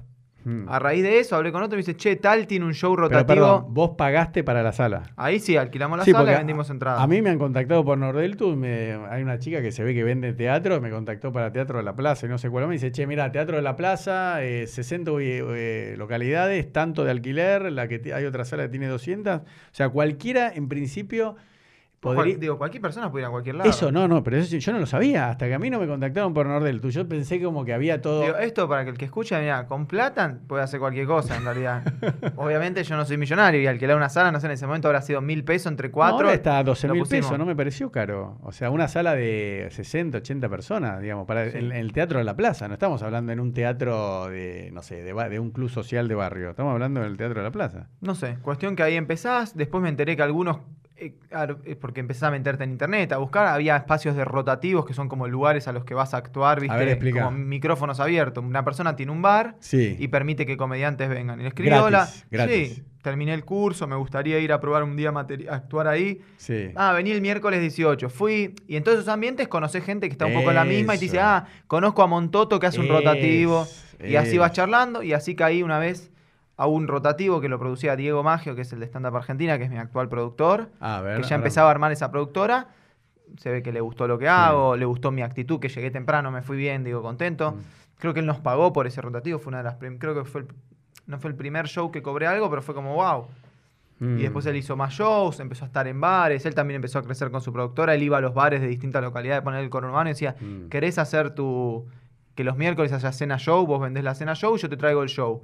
Hmm. A raíz de eso hablé con otro y me dice, che, tal tiene un show Pero rotativo. perdón, vos pagaste para la sala. Ahí sí, alquilamos la Sí, sala y vendimos entradas. A mí me han contactado por Nordeltus, me, hay una chica que se ve que vende teatro, me contactó para Teatro de la Plaza y no sé cuál, me dice, che, mira, Teatro de la Plaza, eh, 60 eh, localidades, tanto de alquiler, la que hay otra sala que tiene 200, o sea, cualquiera en principio podría... digo, cualquier persona puede ir a cualquier lado. Eso, no, no, pero eso yo no lo sabía, hasta que a mí no me contactaron por Nordeltus, yo pensé como que había todo... Digo, esto para que el que escucha, mira, con plata puede hacer cualquier cosa en realidad. Obviamente yo no soy millonario y alquilar una sala, no sé, en ese momento habrá sido mil pesos entre No, cuatro. ahora está a 12 lo mil pesos, no me pareció caro. O sea, una sala de 60, 80 personas, digamos, para Sí. el teatro de la plaza. No estamos hablando en un teatro de, no sé, de, de un club social de barrio. Estamos hablando del teatro de la plaza. No sé, cuestión que ahí empezás, después me enteré que algunos Eh, claro, es porque empezás a meterte en internet, a buscar. Había espacios de rotativos que son como lugares a los que vas a actuar, ¿viste? ver, explica. como micrófonos abiertos. Una persona tiene un bar Sí. y permite que comediantes vengan. Y le escribí, Gratis, hola, gratis. sí, terminé el curso, me gustaría ir a probar un día a actuar ahí. Sí. Ah, vení el miércoles 18. Fui. Y en todos esos ambientes conocés gente que está un poco en la misma y te dice, ah, conozco a Montoto que hace un rotativo. Y así vas charlando. Y así caí una vez a un rotativo que lo producía Diego Maggio, que es el de Stand Up Argentina, que es mi actual productor. A ver, que ya ahora- empezaba a armar esa productora. Se ve que le gustó lo que hago, le gustó mi actitud, que llegué temprano, me fui bien, digo, contento. Mm. Creo que él nos pagó por ese rotativo. Fue una de las Creo que fue el- no fue el primer show que cobré algo, pero fue como wow. Mm. Y después él hizo más shows, empezó a estar en bares, él también empezó a crecer con su productora, él iba a los bares de distintas localidades, poner el conurbano y decía, Mm. ¿querés hacer tu... que los miércoles haya cena show, vos vendés la cena show yo te traigo el show?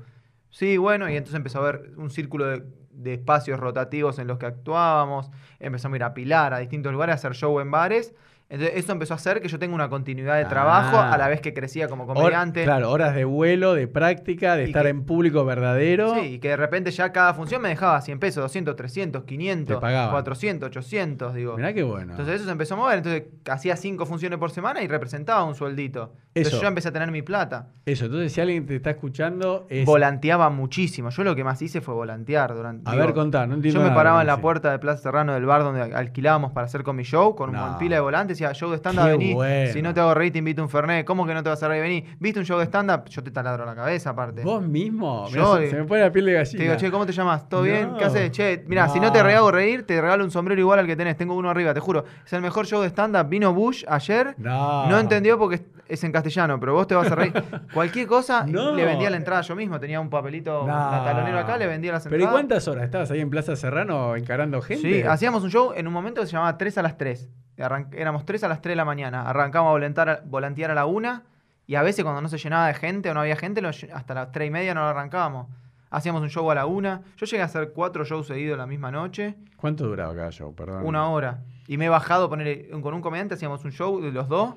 Sí, bueno, y entonces empezó a haber un círculo de, de espacios rotativos en los que actuábamos, empezamos a ir a Pilar, a distintos lugares, a hacer show en bares. Entonces eso empezó a hacer que yo tenga una continuidad de trabajo Ah. a la vez que crecía como comediante. claro, horas de vuelo, de práctica, de Y estar que- en público verdadero. Sí, y que de repente ya cada función me dejaba 100 pesos, 200, 300, 500, Te pagaban. 400, 800, digo. Mirá qué bueno. Entonces eso se empezó a mover, entonces hacía cinco funciones por semana y representaba un sueldito. Entonces Eso. yo empecé a tener mi plata. Eso, entonces si alguien te está escuchando, es. Volanteaba muchísimo. Yo lo que más hice fue volantear durante. A digo, ver, contá, no entiendo Yo me nada paraba en la puerta de Plaza Serrano del bar donde alquilábamos para hacer con mi show, con No. una pila de volantes, decía, show de stand-up, vení. bueno. Si no te hago reír, te invito a un Fernet. ¿Cómo que no te vas a reír? Vení. ¿Viste un show de stand-up? Yo te taladro la cabeza, aparte. ¿Vos mismo? Mirá, Yo, se, eh, se me pone la piel de Te gallina. digo, che, ¿cómo te llamas? ¿Todo bien? ¿Qué haces? Che, mira, si no te hago reír, te regalo un sombrero igual al que tenés. Tengo uno arriba, te juro. Es el mejor show de stand-up. Vino Bush ayer. No. No entendió porque es- en castellano, pero vos te vas a reír. Cualquier cosa, No. le vendía la entrada yo mismo. Tenía un papelito, la talonera acá, le vendía las ¿Pero entradas. y cuántas horas? ¿Estabas ahí en Plaza Serrano encarando gente? Sí, hacíamos un show en un momento que se llamaba 3 a las 3. Éramos 3 a las 3 de la mañana. Arrancamos a volantar- volantear a la 1 y a veces cuando no se llenaba de gente o no había gente, hasta las 3 y media no lo arrancábamos. Hacíamos un show a la 1. Yo llegué a hacer 4 shows seguidos la misma noche, ¿Cuánto duraba cada show? Perdón. una hora. Y me he bajado, poner con un comediante hacíamos un show de los dos.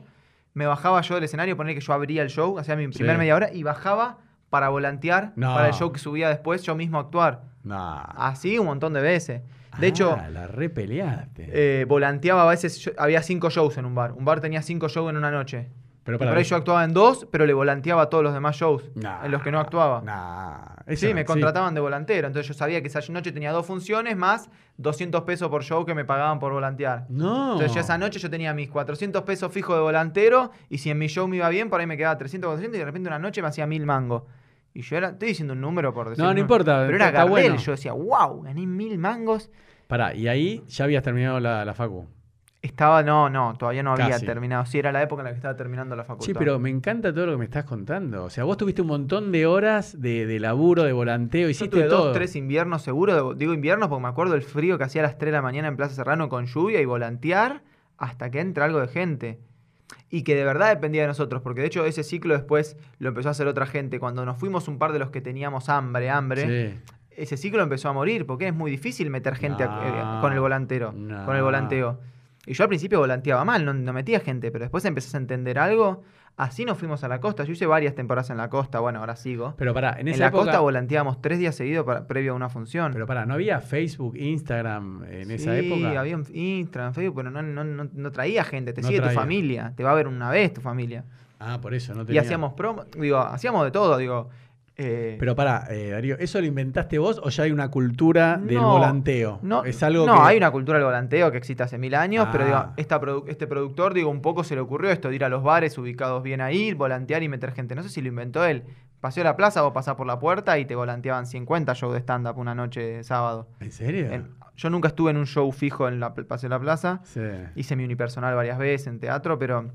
Me bajaba yo del escenario, poner que yo abría el show, hacía mi primer Sí. media hora y bajaba para volantear No. para el show que subía después, yo mismo a actuar. No. Así un montón de veces. De hecho, Ah, la repeleaste. eh, volanteaba a veces, yo- había cinco shows en un bar. Un bar tenía cinco shows en una noche. pero Y por ahí yo actuaba en dos, pero le volanteaba a todos los demás shows Nah, en los que no actuaba. Nah. Sí, no me contrataban de volantero. Entonces yo sabía que esa noche tenía dos funciones más 200 pesos por show que me pagaban por volantear. No. Entonces ya esa noche yo tenía mis 400 pesos fijos de volantero y si en mi show me iba bien, por ahí me quedaba 300, 400 y de repente una noche me hacía mil mangos. Y yo era, estoy diciendo un número por decir. No, no importa, Pero era está Gardel. bueno. Yo decía, wow, gané mil mangos. Pará, y ahí ya habías terminado la, la facu. Estaba, no, no, todavía no había terminado. Sí, era la época en la que estaba terminando la facultad. Sí, pero me encanta todo lo que me estás contando. O sea, vos tuviste un montón de horas de, de laburo, de volanteo, Yo hiciste tuve todo. dos, tres inviernos seguro. Digo inviernos porque me acuerdo el frío que hacía a las 3 de la mañana en Plaza Serrano con lluvia y volantear hasta que entre algo de gente. Y que de verdad dependía de nosotros, porque de hecho ese ciclo después lo empezó a hacer otra gente. Cuando nos fuimos un par de los que teníamos hambre, hambre, Sí. ese ciclo empezó a morir, porque es muy difícil meter gente a- eh, con el volantero, no. con el volanteo. Y yo al principio volanteaba mal, no, no metía gente, pero después empezás a entender algo. Así nos fuimos a la costa. Yo hice varias temporadas en la costa, bueno, ahora sigo. Pero pará, en En, esa la época. costa volanteábamos tres días seguidos para- previo a una función. Pero pará, ¿no había Facebook, Instagram en esa Sí, época? había un Instagram, Facebook, pero no, no, no, no traía gente, te sigue traía. tu familia, te va a ver una vez tu familia. Ah, por eso, no Y tenía. hacíamos promo, digo, hacíamos de todo, digo. Eh, Pero pará, eh, Darío, ¿eso lo inventaste vos o ya hay una cultura del No, volanteo? No, es algo no que- hay una cultura del volanteo que existe hace mil años, pero digo, Ah. esta produ- este productor, digo, un poco se le ocurrió esto de ir a los bares ubicados bien ahí, volantear y meter gente. No sé si lo inventó él. Paseo a la plaza, vos pasás por la puerta y te volanteaban 50 shows de stand-up una noche de sábado. ¿En serio? En- yo nunca estuve en un show fijo en la Paseo de la Plaza. Sí. Hice mi unipersonal varias veces en teatro, pero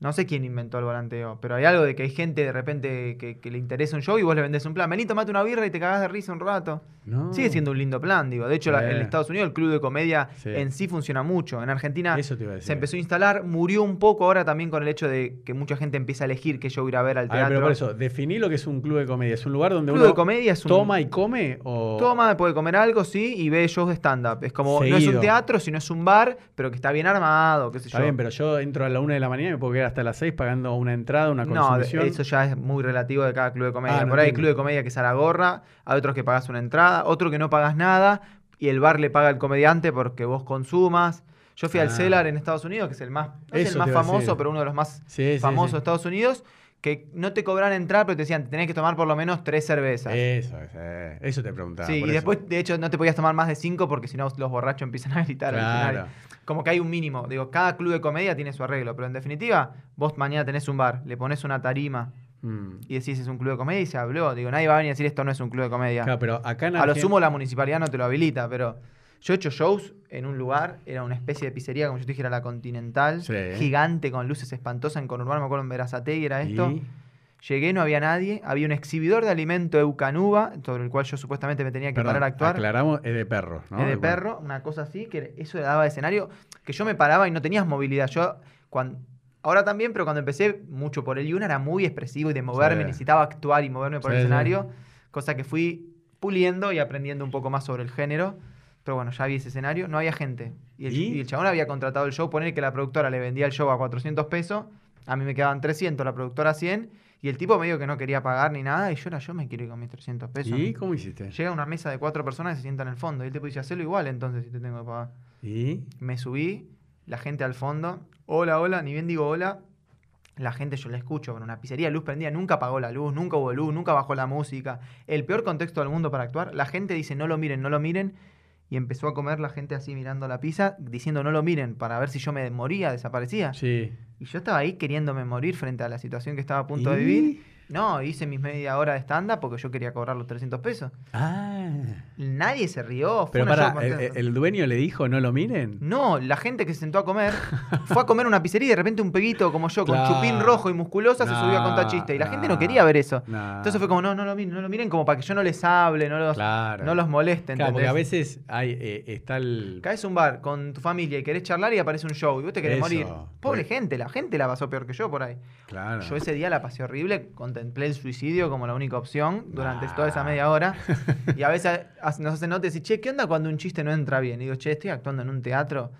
no sé quién inventó el volanteo. Pero hay algo de que hay gente de repente que, que le interesa un show y vos le vendés un plan. Vení, tomate una birra y te cagás de risa un rato. No. Sigue siendo un lindo plan, digo. De hecho, Sí. en Estados Unidos el club de comedia Sí. en sí funciona mucho. En Argentina se empezó a instalar, murió un poco ahora también con el hecho de que mucha gente empieza a elegir qué show ir a ver al A ver, teatro. pero por eso, definí lo que es un club de comedia. ¿Es un lugar donde club uno de comedia es un... toma y come o Toma, puede comer algo, sí, y ve shows de stand-up. Es como, no es un teatro, sino es un bar, pero que está bien armado, qué sé Está yo. bien, pero yo entro a la una de la mañana y me puedo quedar hasta las 6 pagando una entrada, una No, consumición. eso ya es muy relativo de cada club de comedia. Ah, no Por ahí hay club de comedia que es a la gorra, hay otros que pagas una entrada, otro que no pagas nada y el bar le paga al comediante porque vos consumas. Yo fui al Ah. cellar en Estados Unidos, que es el más, no es el más famoso, pero uno de los más Sí, famosos sí. de Estados Unidos, que no te cobran entrar, pero te decían, tenés que tomar por lo menos tres cervezas. Eso, es, eh, eso te preguntaba. sí, y eso. después, de hecho, no te podías tomar más de cinco porque si no los borrachos empiezan a gritar al Claro. Como que hay un mínimo. Digo, cada club de comedia tiene su arreglo, pero en definitiva, vos mañana tenés un bar, le pones una tarima Mm. y decís es un club de comedia y se habló. Digo, nadie va a venir a decir esto no es un club de comedia. Claro, pero acá en A lo sumo la municipalidad no te lo habilita, pero yo he hecho shows en un lugar, era una especie de pizzería, como yo te dije, era la Continental, Sí. gigante, con luces espantosas en Conurbano, me acuerdo en Verazategui era esto. Y- Llegué, no había nadie, había un exhibidor de alimento Eucanuba, sobre el cual yo supuestamente me tenía que Perdón, parar a actuar. aclaramos, es de perro, ¿no? Es de perro, una cosa así, que eso le daba de escenario, que yo me paraba y no tenías movilidad. Yo, cuando, ahora también, pero cuando empecé mucho por el Yuna era muy expresivo y de moverme, Sí. necesitaba actuar y moverme por el sí. escenario, cosa que fui puliendo y aprendiendo un poco más sobre el género. Pero bueno, ya vi ese escenario, no había gente. Y el, ¿Y? y el chabón había contratado el show, poner que la productora le vendía el show a 400 pesos, a mí me quedaban 300, la productora 100, y el tipo me dijo que no quería pagar ni nada, y yo era yo me quiero ir con mis 300 pesos. ¿Y cómo hiciste? Llega una mesa de cuatro personas y se sienta en el fondo. Y el tipo dice, hacelo igual entonces si te tengo que pagar. ¿Y? Me subí, la gente al fondo. Hola, hola, ni bien digo hola. La gente yo la escucho con una pizzería, luz prendida, nunca apagó la luz, nunca hubo luz, nunca bajó la música. El peor contexto del mundo para actuar. La gente dice no lo miren, no lo miren. Y empezó a comer la gente así mirando la pizza, diciendo no lo miren, para ver si yo me moría, desaparecía. Sí. Y yo estaba ahí queriéndome morir frente a la situación que estaba a punto de vivir. No, hice mis media hora de stand-up porque yo quería cobrar los 300 pesos. Ah. Nadie se rió. Fue Pero para, el, dueño le dijo no lo miren. No, la gente que se sentó a comer fue a comer una pizzería y de repente un peguito como yo, con Claro. chupín rojo y musculosa, se subió a contar chistes. Y la gente no quería ver eso. Entonces fue como, no, no lo miren, no lo miren, como para que yo no les hable, no los, Claro. no los moleste. Claro, porque a veces hay, eh, está el. Caes un bar con tu familia y querés charlar y aparece un show y vos te querés Eso, morir. Pobre gente, la gente la pasó peor que yo por ahí. Claro. Yo ese día la pasé horrible, contemplé el suicidio como la única opción durante toda esa media hora. Y a veces nos hacen notas y che, ¿qué onda cuando un chiste no entra bien? Y digo, che, estoy actuando en un teatro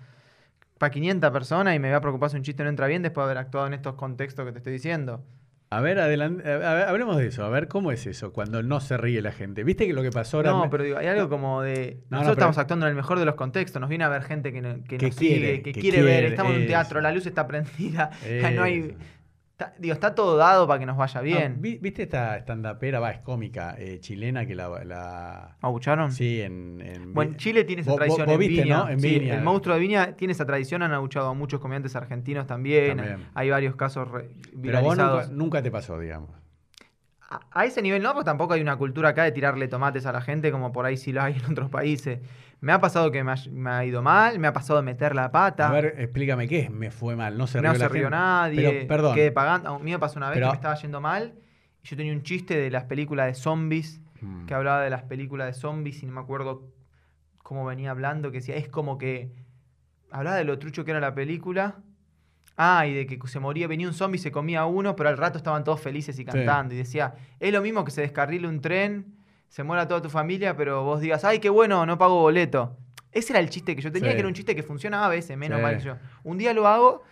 para 500 personas y me voy a preocupar si un chiste no entra bien después de haber actuado en estos contextos que te estoy diciendo. A ver, adelante, a ver, hablemos de eso. A ver, ¿cómo es eso cuando no se ríe la gente? ¿Viste que lo que pasó ahora? No, pero digo, hay algo como de... No, no, nosotros estamos actuando en el mejor de los contextos, nos viene a ver gente que, no- que Que nos quiere, sigue, que, que quiere, ver, estamos en un teatro, la luz está prendida, no hay... Está- digo, está todo dado para que nos vaya No, bien. vi- ¿Viste esta estandapera, va, es cómica, eh, chilena que la, la- ¿Abucharon? Sí, en... en Bueno, Chile tiene esa Vos- vos- tradición vos en viste, Viña. ¿no? En Sí, Viña. el monstruo de Viña tiene esa tradición, han abuchado a muchos comediantes argentinos también. También. Hay varios casos re- Pero vos nunca, nunca te pasó, digamos. A, a ese nivel no, porque tampoco hay una cultura acá de tirarle tomates a la gente como por ahí sí lo hay en otros países. Me ha pasado que me ha, me ha ido mal, me ha pasado de meter la pata. A ver, explícame, ¿qué es? Me fue mal, no se rió no se rió nadie, Pero, perdón, quedé pagando. A mí me pasó una vez Pero- que me estaba yendo mal y yo tenía un chiste de las películas de zombies, Mm. que hablaba de las películas de zombies y no me acuerdo cómo venía hablando, que decía, es como que hablaba de lo trucho que era la película. Ah, y de que se moría, venía un zombie, se comía a uno, pero al rato estaban todos felices y cantando. Y decía, es lo mismo que se descarrile un tren, se muera toda tu familia, pero vos digas, ay, qué bueno, no pago boleto. Ese era el chiste que yo tenía, Sí. que era un chiste que funcionaba a veces, menos Sí. mal que yo. Un día lo hago,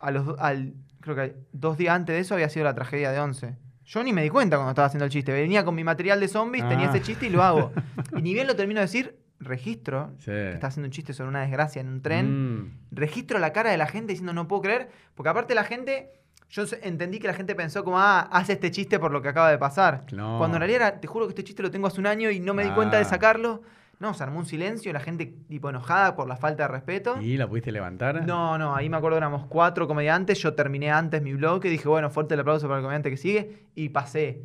a los, al, creo que dos días antes de eso había sido la tragedia de 11. Yo ni me di cuenta cuando estaba haciendo el chiste. Venía con mi material de zombies, tenía Ah. ese chiste y lo hago. y ni bien lo termino de decir, registro, Sí. que está haciendo un chiste sobre una desgracia en un tren Mm. registro la cara de la gente diciendo no puedo creer, porque aparte la gente, yo entendí que la gente pensó como, ah, hace este chiste por lo que acaba de pasar. No. Cuando en realidad era, te juro que este chiste lo tengo hace un año y no me di cuenta de sacarlo. No, se armó un silencio, la gente tipo enojada por la falta de respeto. ¿Y la pudiste levantar? No, no, ahí me acuerdo éramos cuatro comediantes, yo terminé antes mi bloque, dije, bueno, fuerte el aplauso para el comediante que sigue, y pasé.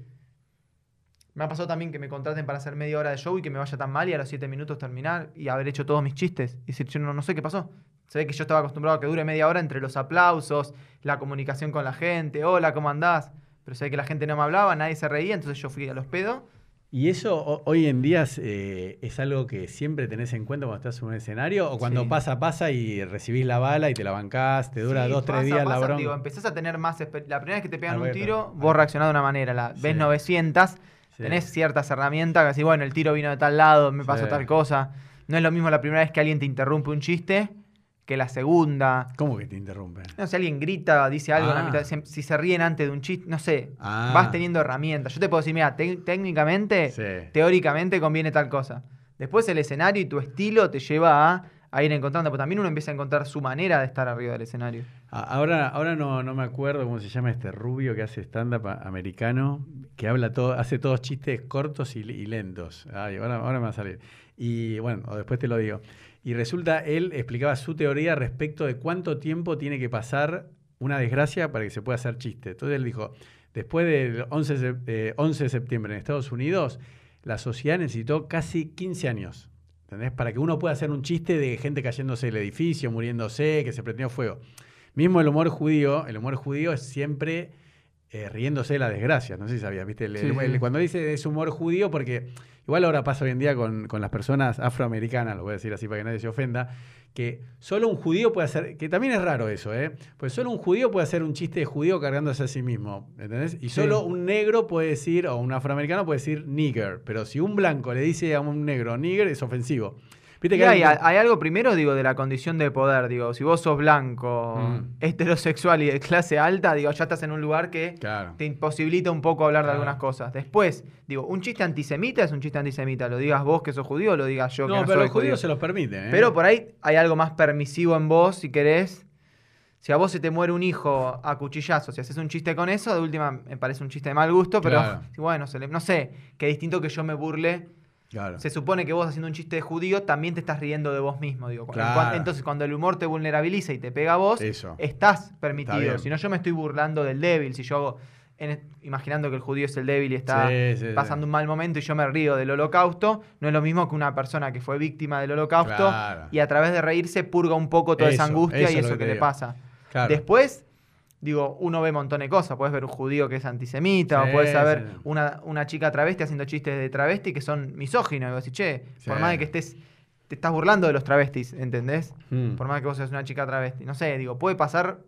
Me ha pasado también que me contraten para hacer media hora de show y que me vaya tan mal y a los siete minutos terminar y haber hecho todos mis chistes. Y decir, yo no, no sé qué pasó. Se ve que yo estaba acostumbrado a que dure media hora entre los aplausos, la comunicación con la gente, hola, ¿cómo andás? Pero se ve que la gente no me hablaba, nadie se reía, entonces yo fui a los pedos. ¿Y eso ho- hoy en día es, eh, es algo que siempre tenés en cuenta cuando estás en un escenario? ¿O cuando Sí. pasa, pasa y recibís la bala y te la bancás, te dura Sí, dos, tres pasa, días la pasa, bronca? digo, empezás a tener más... La primera vez que te pegan Ah, un tiro, vos reaccionás de una manera. La, Sí. ves 900, Sí. tenés ciertas herramientas que decís, bueno, el tiro vino de tal lado, me pasó tal cosa. No es lo mismo la primera vez que alguien te interrumpe un chiste que la segunda. ¿Cómo que te interrumpen? No sé, alguien grita, dice algo en la Ah. mitad, si, si se ríen antes de un chiste, no sé. Ah. Vas teniendo herramientas. Yo te puedo decir, mira, te- técnicamente, Sí. teóricamente conviene tal cosa. Después el escenario y tu estilo te lleva a, a ir encontrando, pero también uno empieza a encontrar su manera de estar arriba del escenario. Ahora, ahora no, no me acuerdo cómo se llama este rubio que hace stand-up americano, que habla todo, hace todos chistes cortos y, y lentos. Ay, ahora, ahora me va a salir. Y bueno, o después te lo digo. Y resulta, él explicaba su teoría respecto de cuánto tiempo tiene que pasar una desgracia para que se pueda hacer chiste. Entonces él dijo, después del 11, de eh, 11 de septiembre en Estados Unidos, la sociedad necesitó casi 15 años. ¿Entendés? Para que uno pueda hacer un chiste de gente cayéndose del edificio, muriéndose, que se prendió fuego. Mismo el humor judío, el humor judío es siempre eh, riéndose de la desgracia. No sé si sabías, ¿viste? El- Sí, el- el- cuando dice es humor judío, porque igual ahora pasa hoy en día con, con las personas afroamericanas, lo voy a decir así para que nadie se ofenda, que solo un judío puede hacer, que también es raro eso, ¿eh? Pues solo un judío puede hacer un chiste de judío cargándose a sí mismo, ¿entendés? Y Sí. solo un negro puede decir, o un afroamericano puede decir nigger, pero si un blanco le dice a un negro nigger es ofensivo. ¿Viste Y que hay, hay- hay algo primero, digo, de la condición de poder, digo, si vos sos blanco, Mm. heterosexual y de clase alta, digo, ya estás en un lugar que Claro. te imposibilita un poco hablar de algunas cosas. Después, digo, un chiste antisemita es un chiste antisemita, lo digas vos que sos judío o lo digas yo que No, no pero soy los judíos judío. se los permiten, ¿eh? Pero por ahí hay algo más permisivo en vos, si querés. Si a vos se te muere un hijo a cuchillazos, si haces un chiste con eso, de última me parece un chiste de mal gusto, pero Claro. bueno, se le- no sé, qué distinto que yo me burle. Claro. Se supone que vos haciendo un chiste de judío también te estás riendo de vos mismo. Digo. Claro. Entonces, cuando el humor te vulnerabiliza y te pega a vos, Eso. estás Está permitido. bien. Si no, yo me estoy burlando del débil. Si yo hago, en- imaginando que el judío es el débil y está Sí, sí, sí. pasando un mal momento y yo me río del holocausto, no es lo mismo que una persona que fue víctima del holocausto Claro. y a través de reírse purga un poco toda esa angustia eso y eso que le pasa. Claro. Después, digo, uno ve un montón de cosas. Puedes ver un judío que es antisemita, Sí, o puedes saber sí. una, una chica travesti haciendo chistes de travesti que son misóginos. Y vos decís, che, por más de que estés, te estás burlando de los travestis, ¿entendés? Mm. Por más que vos seas una chica travesti. No sé, digo, puede pasar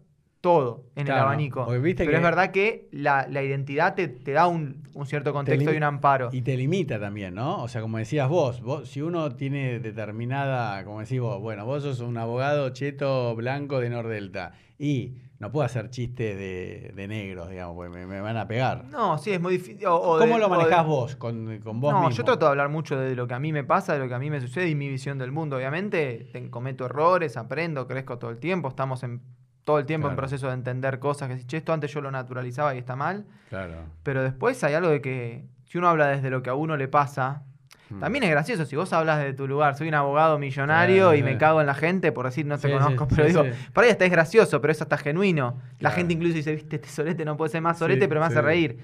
todo en Claro, el abanico. viste Pero que- es verdad que la, la identidad te, te da un, un cierto contexto y un amparo. Y te limita también, ¿no? O sea, como decías vos, vos, si uno tiene determinada, como decís vos, bueno, vos sos un abogado cheto blanco de Nordelta y no puedo hacer chistes de, de negros, digamos, porque me, me van a pegar. No, sí, es muy difícil. o- o ¿Cómo de- lo de- manejás vos con, con vos no, mismo? yo trato de hablar mucho de lo que a mí me pasa, de lo que a mí me sucede y mi visión del mundo. Obviamente, te- cometo errores, aprendo, crezco todo el tiempo, estamos en todo el tiempo en proceso de entender cosas que si esto antes yo lo naturalizaba y está mal. Claro. Pero después hay algo de que si uno habla desde lo que a uno le pasa, Mm. también es gracioso. Si vos hablas de tu lugar, soy un abogado millonario y me sí. cago en la gente por decir no te Sí, conozco, sí, pero sí, digo, por ahí hasta es gracioso, pero eso hasta genuino. La Claro. gente incluso dice, viste, este solete no puede ser más solete, Sí, pero me hace reír.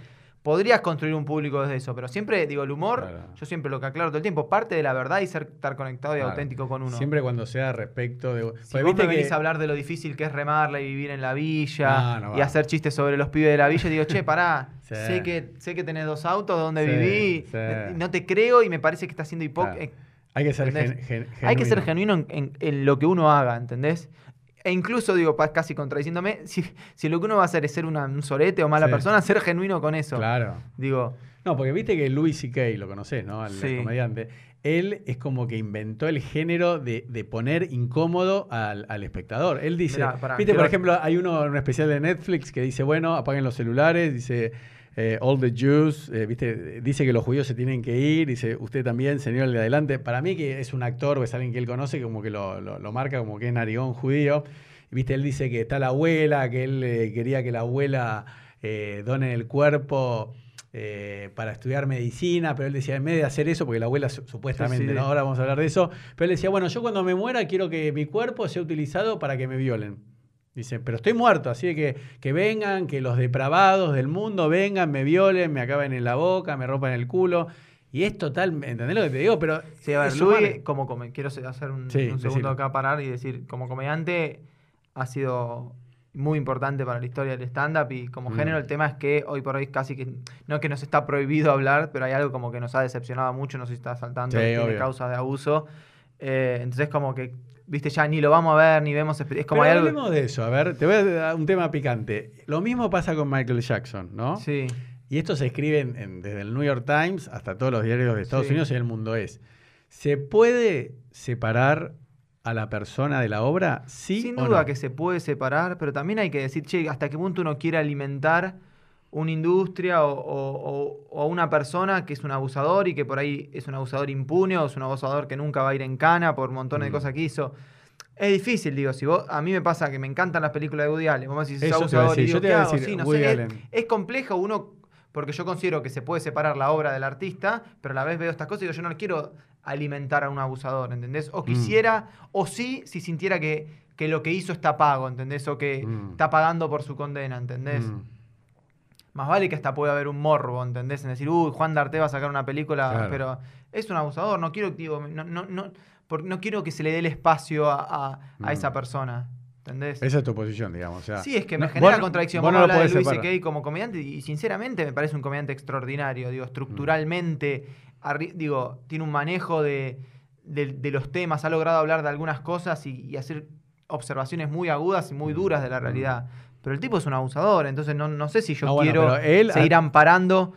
Podrías construir un público desde eso, pero siempre, digo, el humor, Claro. yo siempre lo que aclaro todo el tiempo, parte de la verdad y ser, estar conectado y Claro. auténtico con uno. Siempre cuando sea respecto de... Si Porque vos viste me venís que- a hablar de lo difícil que es remarla y vivir en la villa No, no y hacer chistes sobre los pibes de la villa, digo, che, pará, Sí. sé, que, sé que tenés dos autos, dónde Sí, viví, sí. no te creo y me parece que estás siendo hipócrita. Claro. Hay que ser gen- ¿Entendés? gen- Hay que ser genuino. genuino en, en- en lo que uno haga, ¿entendés? E incluso, digo, casi contradiciéndome, si, si lo que uno va a hacer es ser una- un sorete o mala Sí. persona, ser genuino con eso. Claro. Digo, No, porque viste que Louis C.K., lo conocés, ¿no? Al Sí. comediante. Él es como que inventó el género de, de poner incómodo al, al espectador. Él dice, Mirá, pará, viste, por ejemplo, hay uno, un especial de Netflix que dice, bueno, apaguen los celulares, dice, eh, all the Jews, eh, viste, dice que los judíos se tienen que ir, dice, usted también, señor de adelante. Para mí que es un actor o es alguien que él conoce, como que lo, lo- lo marca como que es narigón judío. Viste, él dice que está la abuela, que él eh, quería que la abuela done el cuerpo eh, para estudiar medicina, pero él decía, en vez de hacer eso, porque la abuela su- supuestamente, Sí, sí. ¿no? ahora vamos a hablar de eso, pero él decía, bueno, yo cuando me muera quiero que mi cuerpo sea utilizado para que me violen. Dice, pero estoy muerto, así que que vengan, que los depravados del mundo vengan, me violen, me acaben en la boca, me rompan el culo. Y es total, ¿entendés lo que te digo? Pero Sí, a ver, es Luis, como come- quiero hacer un, Sí, un segundo acá parar y decir, como comediante ha sido muy importante para la historia del stand-up y como Mm. género el tema es que hoy por hoy casi que, no que nos está prohibido hablar, pero hay algo como que nos ha decepcionado mucho, no sé si está saltando, Sí, tiene obvio. causas de abuso. Eh, entonces como que, viste, ya ni lo vamos a ver, ni vemos, es como Pero hay algo... hablemos de eso, a ver, te voy a dar un tema picante. Lo mismo pasa con Michael Jackson, ¿no? Sí, Y esto se escribe en- en- desde el New York Times hasta todos los diarios de Estados Sí. Unidos y el mundo es. ¿Se puede separar a la persona de la obra? Sí Sin o duda no? que se puede separar, pero también hay que decir, che, hasta qué punto uno quiere alimentar una industria o, o- o una persona que es un abusador y que por ahí es un abusador impune o es un abusador que nunca va a ir en cana por montones de Mm. cosas que hizo. Es difícil, digo, si vos, a mí me pasa que me encantan las películas de Woody Allen, iba a abusador, decir, digo, yo es- complejo uno, porque yo considero que se puede separar la obra del artista, pero a la vez veo estas cosas y digo, yo no le quiero alimentar a un abusador, ¿entendés? Mm. O quisiera, o sí, si sintiera que, que lo que hizo está pago, ¿entendés? O que Mm. está pagando por su condena, ¿entendés? Mm. Más vale que hasta puede haber un morbo, ¿entendés? En decir, uy, Juan D'Arte va a sacar una película, Claro. pero es un abusador, no quiero, digo, no, no, no, no quiero que se le dé el espacio a, a- a Mm. esa persona, ¿entendés? Esa es tu posición, digamos. o sea, Sí, es que me no- genera vos- contradicción. vos no lo de Luis. C.K. como comediante y sinceramente me parece un comediante extraordinario. Digo, estructuralmente, arri- digo, tiene un manejo de, de- de los temas, ha logrado hablar de algunas cosas y, y hacer observaciones muy agudas y muy duras de la realidad. Pero el tipo es un abusador, entonces no, no sé si yo No, bueno, quiero pero él- seguir amparando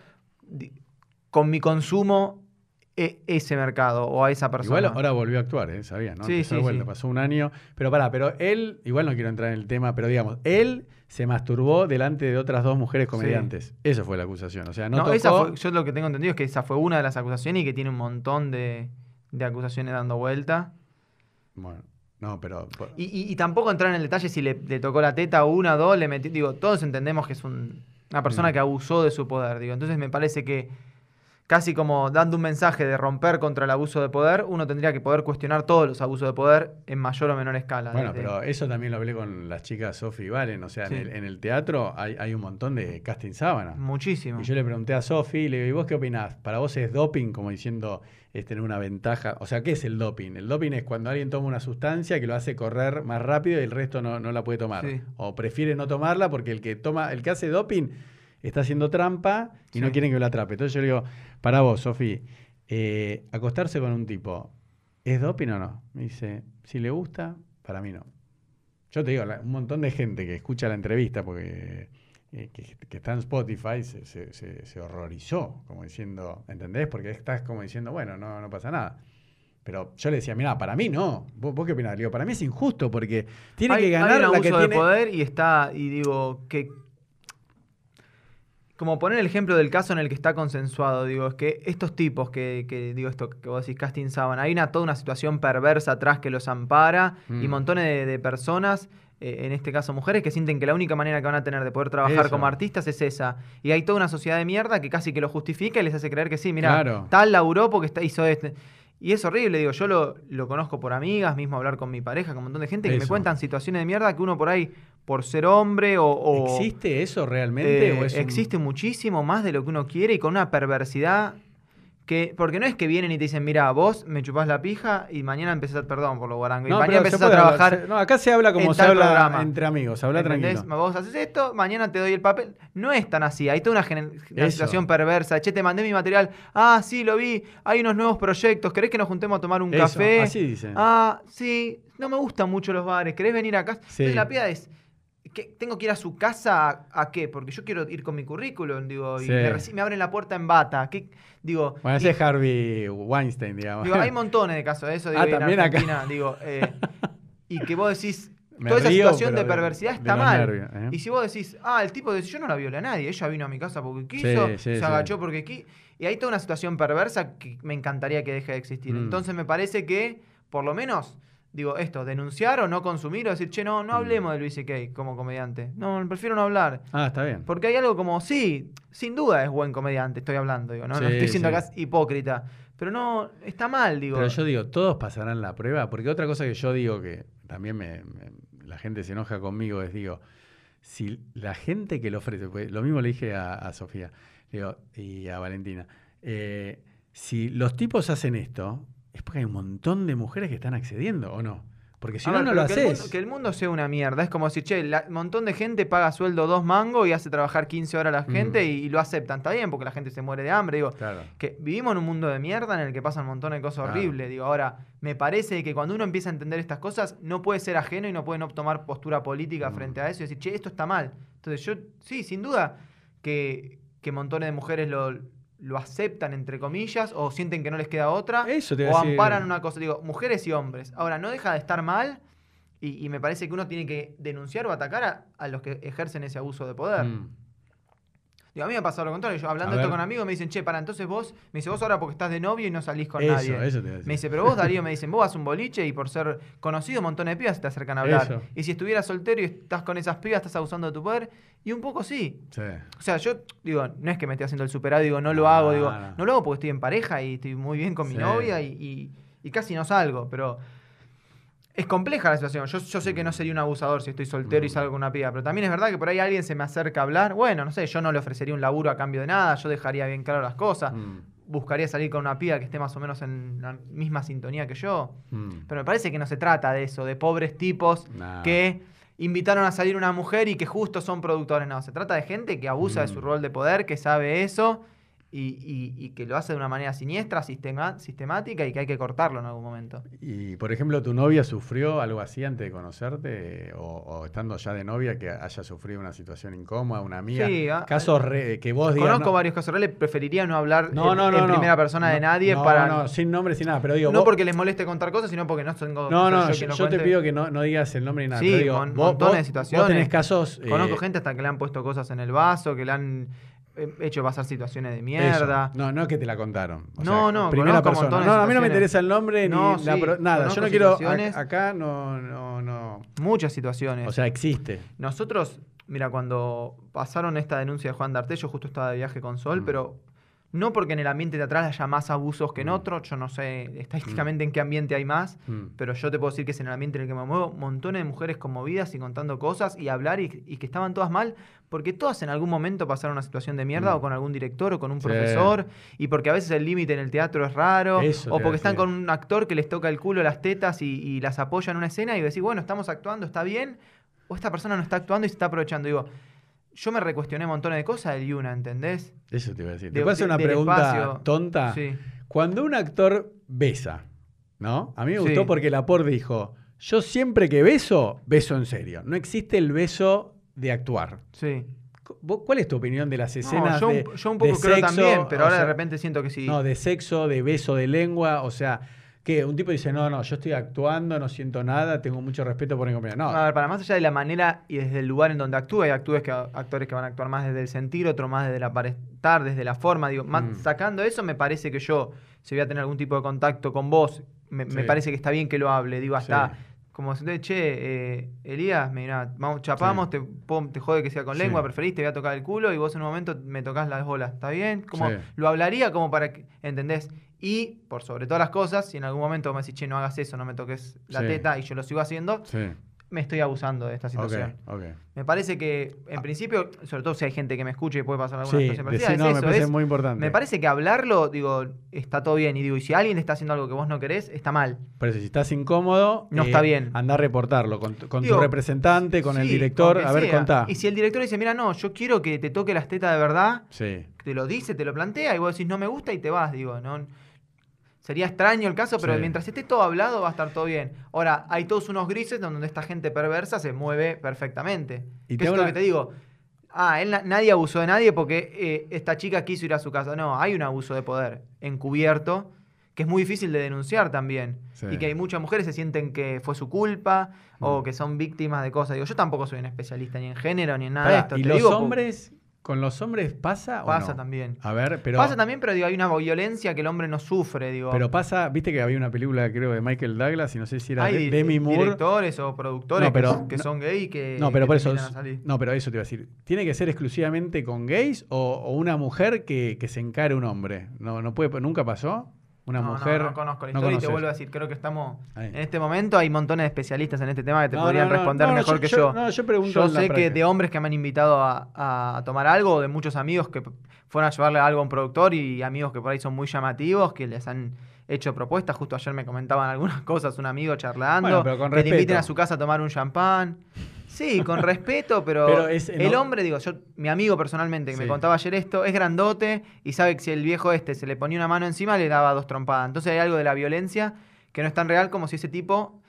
con mi consumo e- ese mercado o a esa persona. Igual ahora volvió a actuar, ¿eh? Sabías, ¿no? Sí, sí, vuelta, sí. pasó un año. Pero pará, pero él, igual no quiero entrar en el tema, pero digamos, él se masturbó delante de otras dos mujeres comediantes. Eso fue la acusación. O sea, no, No, tocó... esa fue- yo lo que tengo entendido es que esa fue una de las acusaciones y que tiene un montón de, de acusaciones dando vuelta. Bueno, no, pero... Y, y- y tampoco entrar en el detalle si le, le tocó la teta una, dos, le metió. Digo, todos entendemos que es un- una persona Mm. que abusó de su poder. Digo, entonces me parece que casi como dando un mensaje de romper contra el abuso de poder, uno tendría que poder cuestionar todos los abusos de poder en mayor o menor escala. Bueno, desde- pero eso también lo hablé con las chicas Sofi y Valen. O sea, Sí. en, el, en el teatro hay, hay un montón de casting sábana. Muchísimo. Y yo le pregunté a Sofi, le digo, ¿y vos qué opinás? ¿Para vos es doping? Como diciendo, es tener una ventaja. O sea, ¿qué es el doping? El doping es cuando alguien toma una sustancia que lo hace correr más rápido y el resto no, no la puede tomar. Sí. O prefiere no tomarla porque el que toma, el que hace doping está haciendo trampa y no quieren que lo atrape. Entonces yo le digo, para vos, Sofi, eh, acostarse con un tipo, ¿es doping o no? Me dice, si le gusta, para mí no. Yo te digo, la- un montón de gente que escucha la entrevista porque eh, que, que está en Spotify se, se- se- se horrorizó, como diciendo, ¿entendés? Porque estás como diciendo, bueno, no, no pasa nada. Pero yo le decía, mira, para mí no. ¿Vos, vos qué opinás? Le digo, para mí es injusto porque tiene hay, que hay ganar un la abuso que de tiene. poder y está, y digo, que. Como poner el ejemplo del caso en el que está consensuado, digo, es que estos tipos que, que, digo esto que vos decís, casting sábana, hay una toda una situación perversa atrás que los ampara y Mm. montones de, de personas, eh, en este caso mujeres, que sienten que la única manera que van a tener de poder trabajar Eso. como artistas es esa. Y hay toda una sociedad de mierda que casi que lo justifica y les hace creer que sí, mira, Claro. tal laburó porque está, hizo este. Y es horrible, digo, yo lo, lo conozco por amigas, mismo hablar con mi pareja, con un montón de gente que me cuentan situaciones de mierda que uno por ahí, por ser hombre o... o- ¿Existe eso realmente? eh, o es un- existe muchísimo más de lo que uno quiere y con una perversidad que... Porque no es que vienen y te dicen, mira, vos me chupás la pija y mañana empezás, perdón por lo guarango, y mañana se empezás a hablar, trabajar... se- no, acá se habla como se habla programa. entre amigos, habla ¿Entendés? tranquilo. Vos haces esto, mañana te doy el papel. No es tan así. Hay toda una, una situación perversa. Che, te mandé mi material. Ah, sí, lo vi. Hay unos nuevos proyectos. ¿Querés que nos juntemos a tomar un Eso, café? así dicen. Ah, sí. No me gustan mucho los bares. ¿Querés venir acá? Sí. Entonces la piada es. ¿Qué- ¿Tengo que ir a su casa a, a qué? Porque yo quiero ir con mi currículum, digo, y Sí. me, me abren la puerta en bata. ¿Qué? Digo, Bueno, ese es Harvey Weinstein, digamos. Digo, hay montones de casos de eso, digo, Ah, y en también acá. Digo, eh, y que vos decís, Me toda esa situación de perversidad de está mal. nervios, ¿eh? Y si vos decís, ah, el tipo dice, yo no la violé a nadie, ella vino a mi casa porque quiso, Sí, sí, se agachó porque quiso. Y hay toda una situación perversa que me encantaría que deje de existir. Mm. Entonces me parece que, por lo menos, digo, esto, denunciar o no consumir o decir, che, no, no Mm. hablemos de Luis C.K. como comediante. No, prefiero no hablar. Ah, está bien. Porque hay algo como, sí, sin duda es buen comediante, estoy hablando, digo, no, estoy siendo sí. acá hipócrita. Pero no, está mal, digo. Pero yo digo, todos pasarán la prueba, porque otra cosa que yo digo que también me, me- la gente se enoja conmigo es, digo, si la gente que lo ofrece, pues, lo mismo le dije a, a Sofía digo, y a Valentina, eh, si los tipos hacen esto, es porque hay un montón de mujeres que están accediendo, ¿o no? Porque si A no, ver, no lo que el, haces. mundo, que el mundo sea una mierda. Es como si, che, un montón de gente paga sueldo dos mangos y hace trabajar 15 horas a la Mm. gente y, y lo aceptan. Está bien, porque la gente se muere de hambre. Digo, Claro. que vivimos en un mundo de mierda en el que pasan un montón de cosas Claro. horribles. Digo, ahora, me parece que cuando uno empieza a entender estas cosas, no puede ser ajeno y no puede no tomar postura política Mm. frente a eso y decir, che, esto está mal. Entonces, yo, sí, sin duda que, que montones de mujeres lo, lo aceptan, entre comillas, o sienten que no les queda otra, Eso te iba o decir. amparan una cosa. Digo, mujeres y hombres. Ahora, no deja de estar mal. Y, y me parece que uno tiene que denunciar o atacar a, a los que ejercen ese abuso de poder. Mm. Digo, a mí me ha pasado lo contrario. Yo hablando esto con amigos me dicen, che, para, entonces vos, me dice, vos ahora porque estás de novio y no salís con Eso, nadie. eso te a decir. Me dice, pero vos, Darío, me dicen, vos vas un boliche y por ser conocido, un montón de pibas te acercan a hablar. Eso. Y si estuvieras soltero y estás con esas pibas, estás abusando de tu poder. Y un poco sí. Sí. O sea, yo digo, no es que me esté haciendo el superado, digo, no lo hago, digo, no. no lo hago porque estoy en pareja y estoy muy bien con mi Sí. novia y, y- y casi no salgo, pero es compleja la situación. Yo, yo sé que no sería un abusador si estoy soltero y Mm. salgo con una piba, pero también es verdad que por ahí alguien se me acerca a hablar. Bueno, no sé, yo no le ofrecería un laburo a cambio de nada, yo dejaría bien claro las cosas. Mm, Buscaría salir con una piba que esté más o menos en la misma sintonía que yo. mm. Pero me parece que no se trata de eso, de pobres tipos Nah. que invitaron a salir una mujer y que justo son productores. No, se trata de gente que abusa de su Mm. rol de poder, que sabe eso y, y- y que lo hace de una manera siniestra, sistema- sistemática y que hay que cortarlo en algún momento. Y, por ejemplo, ¿tu novia sufrió algo así antes de conocerte? O, o estando ya de novia que haya sufrido una situación incómoda, una amiga? Sí, ah, Casos re- que vos digas... Conozco no, varios casos reales, preferiría no hablar no, en, no, no, en no. primera persona de No, nadie no, para... No, sin nombre, sin nada, pero digo... no vos- porque les moleste contar cosas, sino porque no tengo... No, no, yo te pido que no, no digas el nombre ni nada. Sí, digo, con vos, montones vos- de situaciones. Vos tenés casos... Conozco eh, gente hasta que le han puesto cosas en el vaso, que le han hecho pasar situaciones de mierda. eso. No, no es que te la contaron. O No, sea, no, Primera persona. No, a mí no me interesa el nombre ni No, la sí, nada. Yo no quiero... Acá no, no, no... Muchas situaciones. O sea, existe. Nosotros, mira, cuando pasaron esta denuncia de Juan D'Arte, yo justo estaba de viaje con Sol, Mm. pero no porque en el ambiente teatral haya más abusos que en Mm. otro, yo no sé estadísticamente en qué ambiente hay más, Mm. pero yo te puedo decir que es en el ambiente en el que me muevo, montones de mujeres conmovidas y contando cosas y hablar y, y que estaban todas mal, porque todas en algún momento pasaron una situación de mierda Mm. o con algún director o con un Sí. profesor, y porque a veces el límite en el teatro es raro, Eso o porque están con un actor que les toca el culo, las tetas y, y las apoya en una escena y decís, bueno, estamos actuando, está bien, o esta persona no está actuando y se está aprovechando. Digo, yo me recuestioné montones de cosas del Yuna, ¿entendés? Eso te iba a decir. De- ¿Te puedo hacer una pregunta espacio. tonta? Sí. Cuando un actor besa, ¿no? A mí me Sí. gustó porque Laporte dijo, yo siempre que beso, beso en serio. No existe el beso de actuar. Sí. ¿Vos- ¿Cuál es tu opinión de las No, escenas yo, un- de, yo un de poco creo sexo, también, pero ahora sea, de repente siento que sí. No, de sexo, de beso, de lengua, o sea, que un tipo dice, no, no, yo estoy actuando, no siento nada, tengo mucho respeto por mi compañero. No, A ver, para más allá de la manera y desde el lugar en donde actúa, hay actores que, actores que van a actuar más desde el sentir, otro más desde el aparentar, desde la forma. Digo, más- Mm. sacando eso, me parece que yo, si voy a tener algún tipo de contacto con vos, me, me Sí. parece que está bien que lo hable. Digo, hasta Sí. como si te che, eh, Elías, mira, vamos, chapamos, Sí. te, te jode que sea con Sí. lengua, preferís, te voy a tocar el culo y vos en un momento me tocas las bolas. ¿Está bien? Como Sí. lo hablaría como para que, ¿entendés? Y por sobre todas las cosas, si en algún momento me decís, che, no hagas eso, no me toques la Sí. teta y yo lo sigo haciendo, sí, me estoy abusando de esta situación. Me parece que, en principio, sobre todo si hay gente que me escuche y puede pasar alguna Sí, situación parecida, decí, es no, me parece es- muy importante. me parece que hablarlo, digo, está todo bien. Y digo, y si alguien está haciendo algo que vos no querés, está mal. Por eso, si estás incómodo, No eh, está bien. Anda a reportarlo con, tu- con Digo, tu representante, con el director. A ver, sea. contá. Y si el director dice, mira, no, yo quiero que te toque las tetas de verdad, te lo dice, te lo plantea, y vos decís, no me gusta, y te vas, digo, no. Sería extraño el caso, pero Sí. mientras esté todo hablado va a estar todo bien. Ahora, hay todos unos grises donde esta gente perversa se mueve perfectamente. Y ¿Qué te es lo que te digo? Ah, él na- nadie abusó de nadie porque eh, esta chica quiso ir a su casa. No, hay un abuso de poder encubierto que es muy difícil de denunciar también. Sí. Y que hay muchas mujeres que se sienten que fue su culpa o Mm. que son víctimas de cosas. Digo, yo tampoco soy un especialista ni en género ni en nada de esto. ¿Y Te los digo, hombres, con los hombres pasa o Pasa no? también. A ver, pero... Pasa también, pero digo, hay una violencia que el hombre no sufre, digo. Pero pasa, viste que había una película, creo, de Michael Douglas, y no sé si era hay de- Demi Moore. directores o productores No, pero- que, son gay que, No, pero que por eso. No, pero eso te iba a decir. ¿Tiene que ser exclusivamente con gays o, o una mujer que, que se encare un hombre? No, no puede, ¿Nunca pasó? Una No, no, mujer. No, conozco la no historia y te vuelvo a decir, creo que estamos. Ahí. En este momento hay montones de especialistas en este tema que te No, podrían no, no, responder no, no, mejor yo- que yo- yo. no, pregunto sé que de hombres que me han invitado a, a tomar algo, de muchos amigos que fueron a llevarle algo a un productor y amigos que por ahí son muy llamativos, que les han hecho propuestas. Justo ayer me comentaban algunas cosas, un amigo charlando, Bueno, pero con que te inviten a su casa a tomar un champán. Sí, con respeto, pero, Pero es- el hombre, digo, yo, mi amigo personalmente que me contaba ayer esto, es grandote y sabe que si el viejo este se le ponía una mano encima le daba dos trompadas. Entonces hay algo de la violencia que no es tan real como si ese tipo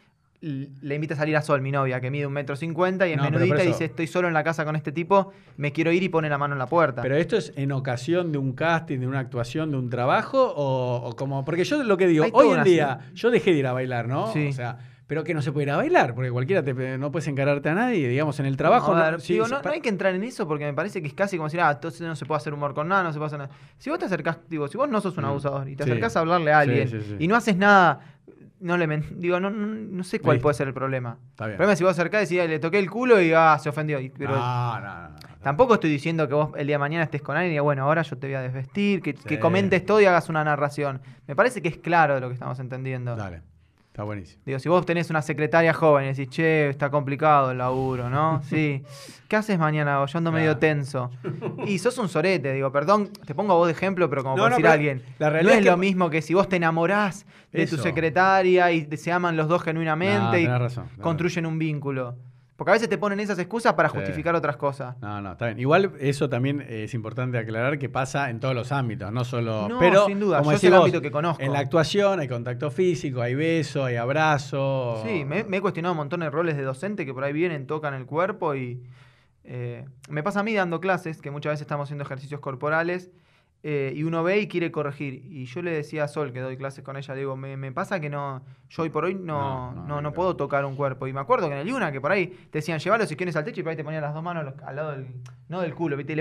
le invita a salir a Sol, mi novia, que mide un metro cincuenta y es No, menudita y dice estoy solo en la casa con este tipo, me quiero ir y pone la mano en la puerta. Pero esto es en ocasión de un casting, de una actuación, de un trabajo, o, o como. Porque yo lo que digo, Hay hoy en día, yo dejé de ir a bailar, ¿no? Sí. O sea, pero que no se puede ir a bailar, porque cualquiera te, no puedes encararte a nadie, digamos, en el trabajo. Ver, no, sí, digo, sí, no, hay que entrar en eso porque me parece que es casi como decir, ah, entonces no se puede hacer humor con nada, no se puede hacer nada. Si vos te acercás, digo, si vos no sos un Mm. abusador y te Sí. acercás a hablarle a alguien sí, y no haces nada, no le men- digo, no, no, no sé cuál puede ser el problema. Está bien. El problema es si vos acercás y decís, "Ay, le toqué el culo y ah, se ofendió. Y- pero no, no. Tampoco estoy diciendo que vos el día de mañana estés con alguien y bueno, ahora yo te voy a desvestir, que, que comentes todo y hagas una narración. Me parece que es claro de lo que estamos entendiendo. Dale, está buenísimo. Digo, si vos tenés una secretaria joven y decís, che, está complicado el laburo, ¿no? Sí. ¿Qué haces mañana? Yo ando medio tenso. Y sos un sorete, digo, perdón, te pongo a vos de ejemplo, pero como No, no, decir a alguien. la no es es que- lo mismo que si vos te enamorás de tu secretaria y se aman los dos genuinamente No, y razón, construyen un vínculo. Porque a veces te ponen esas excusas para Sí. justificar otras cosas. No, no, está bien. Igual eso también es importante aclarar que pasa en todos los ámbitos, no solo. No, pero, sin duda, como yo es el vos, ámbito que conozco. En la actuación hay contacto físico, hay beso, hay abrazo. Sí, me, me he cuestionado un montón de roles de docente que por ahí vienen, tocan el cuerpo y eh, me pasa a mí dando clases, que muchas veces estamos haciendo ejercicios corporales eh, y uno ve y quiere corregir. Y yo le decía a Sol, que doy clases con ella, digo, me, me pasa que no, yo hoy por hoy no, No, no, no, no, no. puedo tocar un cuerpo. Y me acuerdo que en el Yuna, que por ahí te decían, llevar los isquiones al techo y por ahí te ponían las dos manos al lado del, no del culo, ¿viste?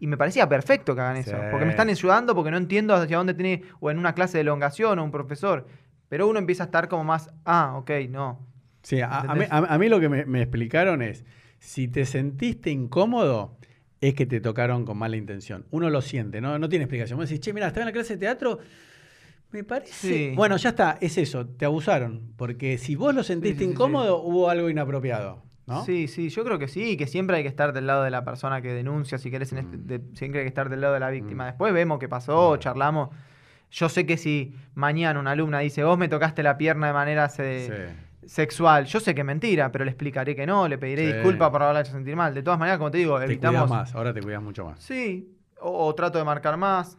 Y, me parecía perfecto que hagan eso, porque me están ayudando, porque no entiendo hacia dónde tiene, o en una clase de elongación o un profesor. Pero uno empieza a estar como más, ah, ok, no. Sí, a, a mí, a- a mí lo que me, me explicaron es: si te sentiste incómodo, es que te tocaron con mala intención. Uno lo siente, no, no tiene explicación. Vos decís, che, mira, estaba en la clase de teatro. Me parece. Sí. Bueno, ya está, es eso, te abusaron. Porque si vos lo sentiste sí, sí, incómodo, hubo algo inapropiado. ¿no? Sí, sí, yo creo que sí, que siempre hay que estar del lado de la persona que denuncia, si querés, en este- Mm. de- siempre hay que estar del lado de la víctima. Mm. Después vemos qué pasó, charlamos. Yo sé que si mañana una alumna dice, vos me tocaste la pierna de manera se- Sí. Sexual, yo sé que es mentira, pero le explicaré que no, le pediré Sí. disculpas por haberla hecho sentir mal. De todas maneras, como te digo, Te evitamos... cuidas más, ahora te cuidas mucho más. Sí, o, o trato de marcar más.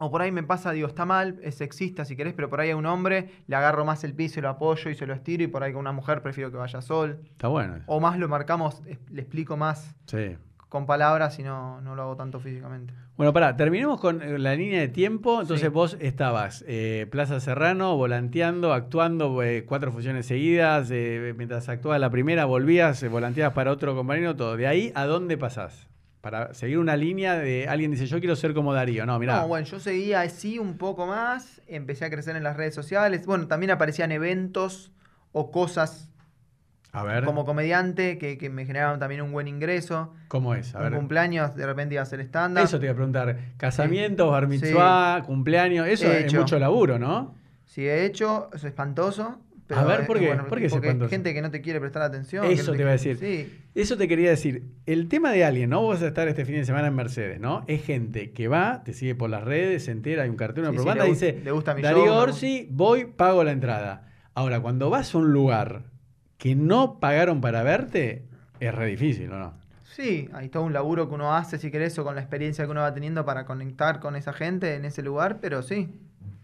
O por ahí me pasa, digo, está mal, es sexista si querés, pero por ahí a un hombre le agarro más el piso y lo apoyo y se lo estiro y por ahí con una mujer prefiero que vaya sol. Está bueno. O más lo marcamos, le explico más Sí. con palabras y no, no lo hago tanto físicamente. Bueno, pará, terminemos con eh, la línea de tiempo. Entonces Sí. vos estabas eh, Plaza Serrano, volanteando, actuando eh, cuatro funciones seguidas. eh, mientras actuabas la primera, volvías, volanteabas para otro compañero, todo. De ahí, ¿a dónde pasás? Para seguir una línea de alguien dice, yo quiero ser como Darío. No, mirá. No, bueno, yo seguía así un poco más, empecé a crecer en las redes sociales. Bueno, también aparecían eventos o cosas a ver, como comediante que, que me generaban también un buen ingreso. ¿cómo es? A un ver. cumpleaños, de repente iba a hacer stand-up. Eso te iba a preguntar. Casamientos, bar mitzvah, cumpleaños. Eso He es mucho laburo, ¿no? Sí, he hecho, es espantoso. Pero A ver, ¿por qué? bueno, ¿Por qué es espantoso? gente que no te quiere prestar atención. Eso no te iba a decir. Sí, Eso te quería decir. El tema de alguien, ¿no? Vos vas a estar este fin de semana en Mercedes, ¿no? Es gente que va, te sigue por las redes, se entera, hay un cartel, una Sí, sí, propaganda, le gusta- dice, le gusta mi Darío show, Orsi, voy, pago la entrada. Ahora, cuando vas a un lugar que no pagaron para verte, es re difícil, ¿o no? sí, hay todo un laburo que uno hace, si querés, o con la experiencia que uno va teniendo para conectar con esa gente en ese lugar, pero sí,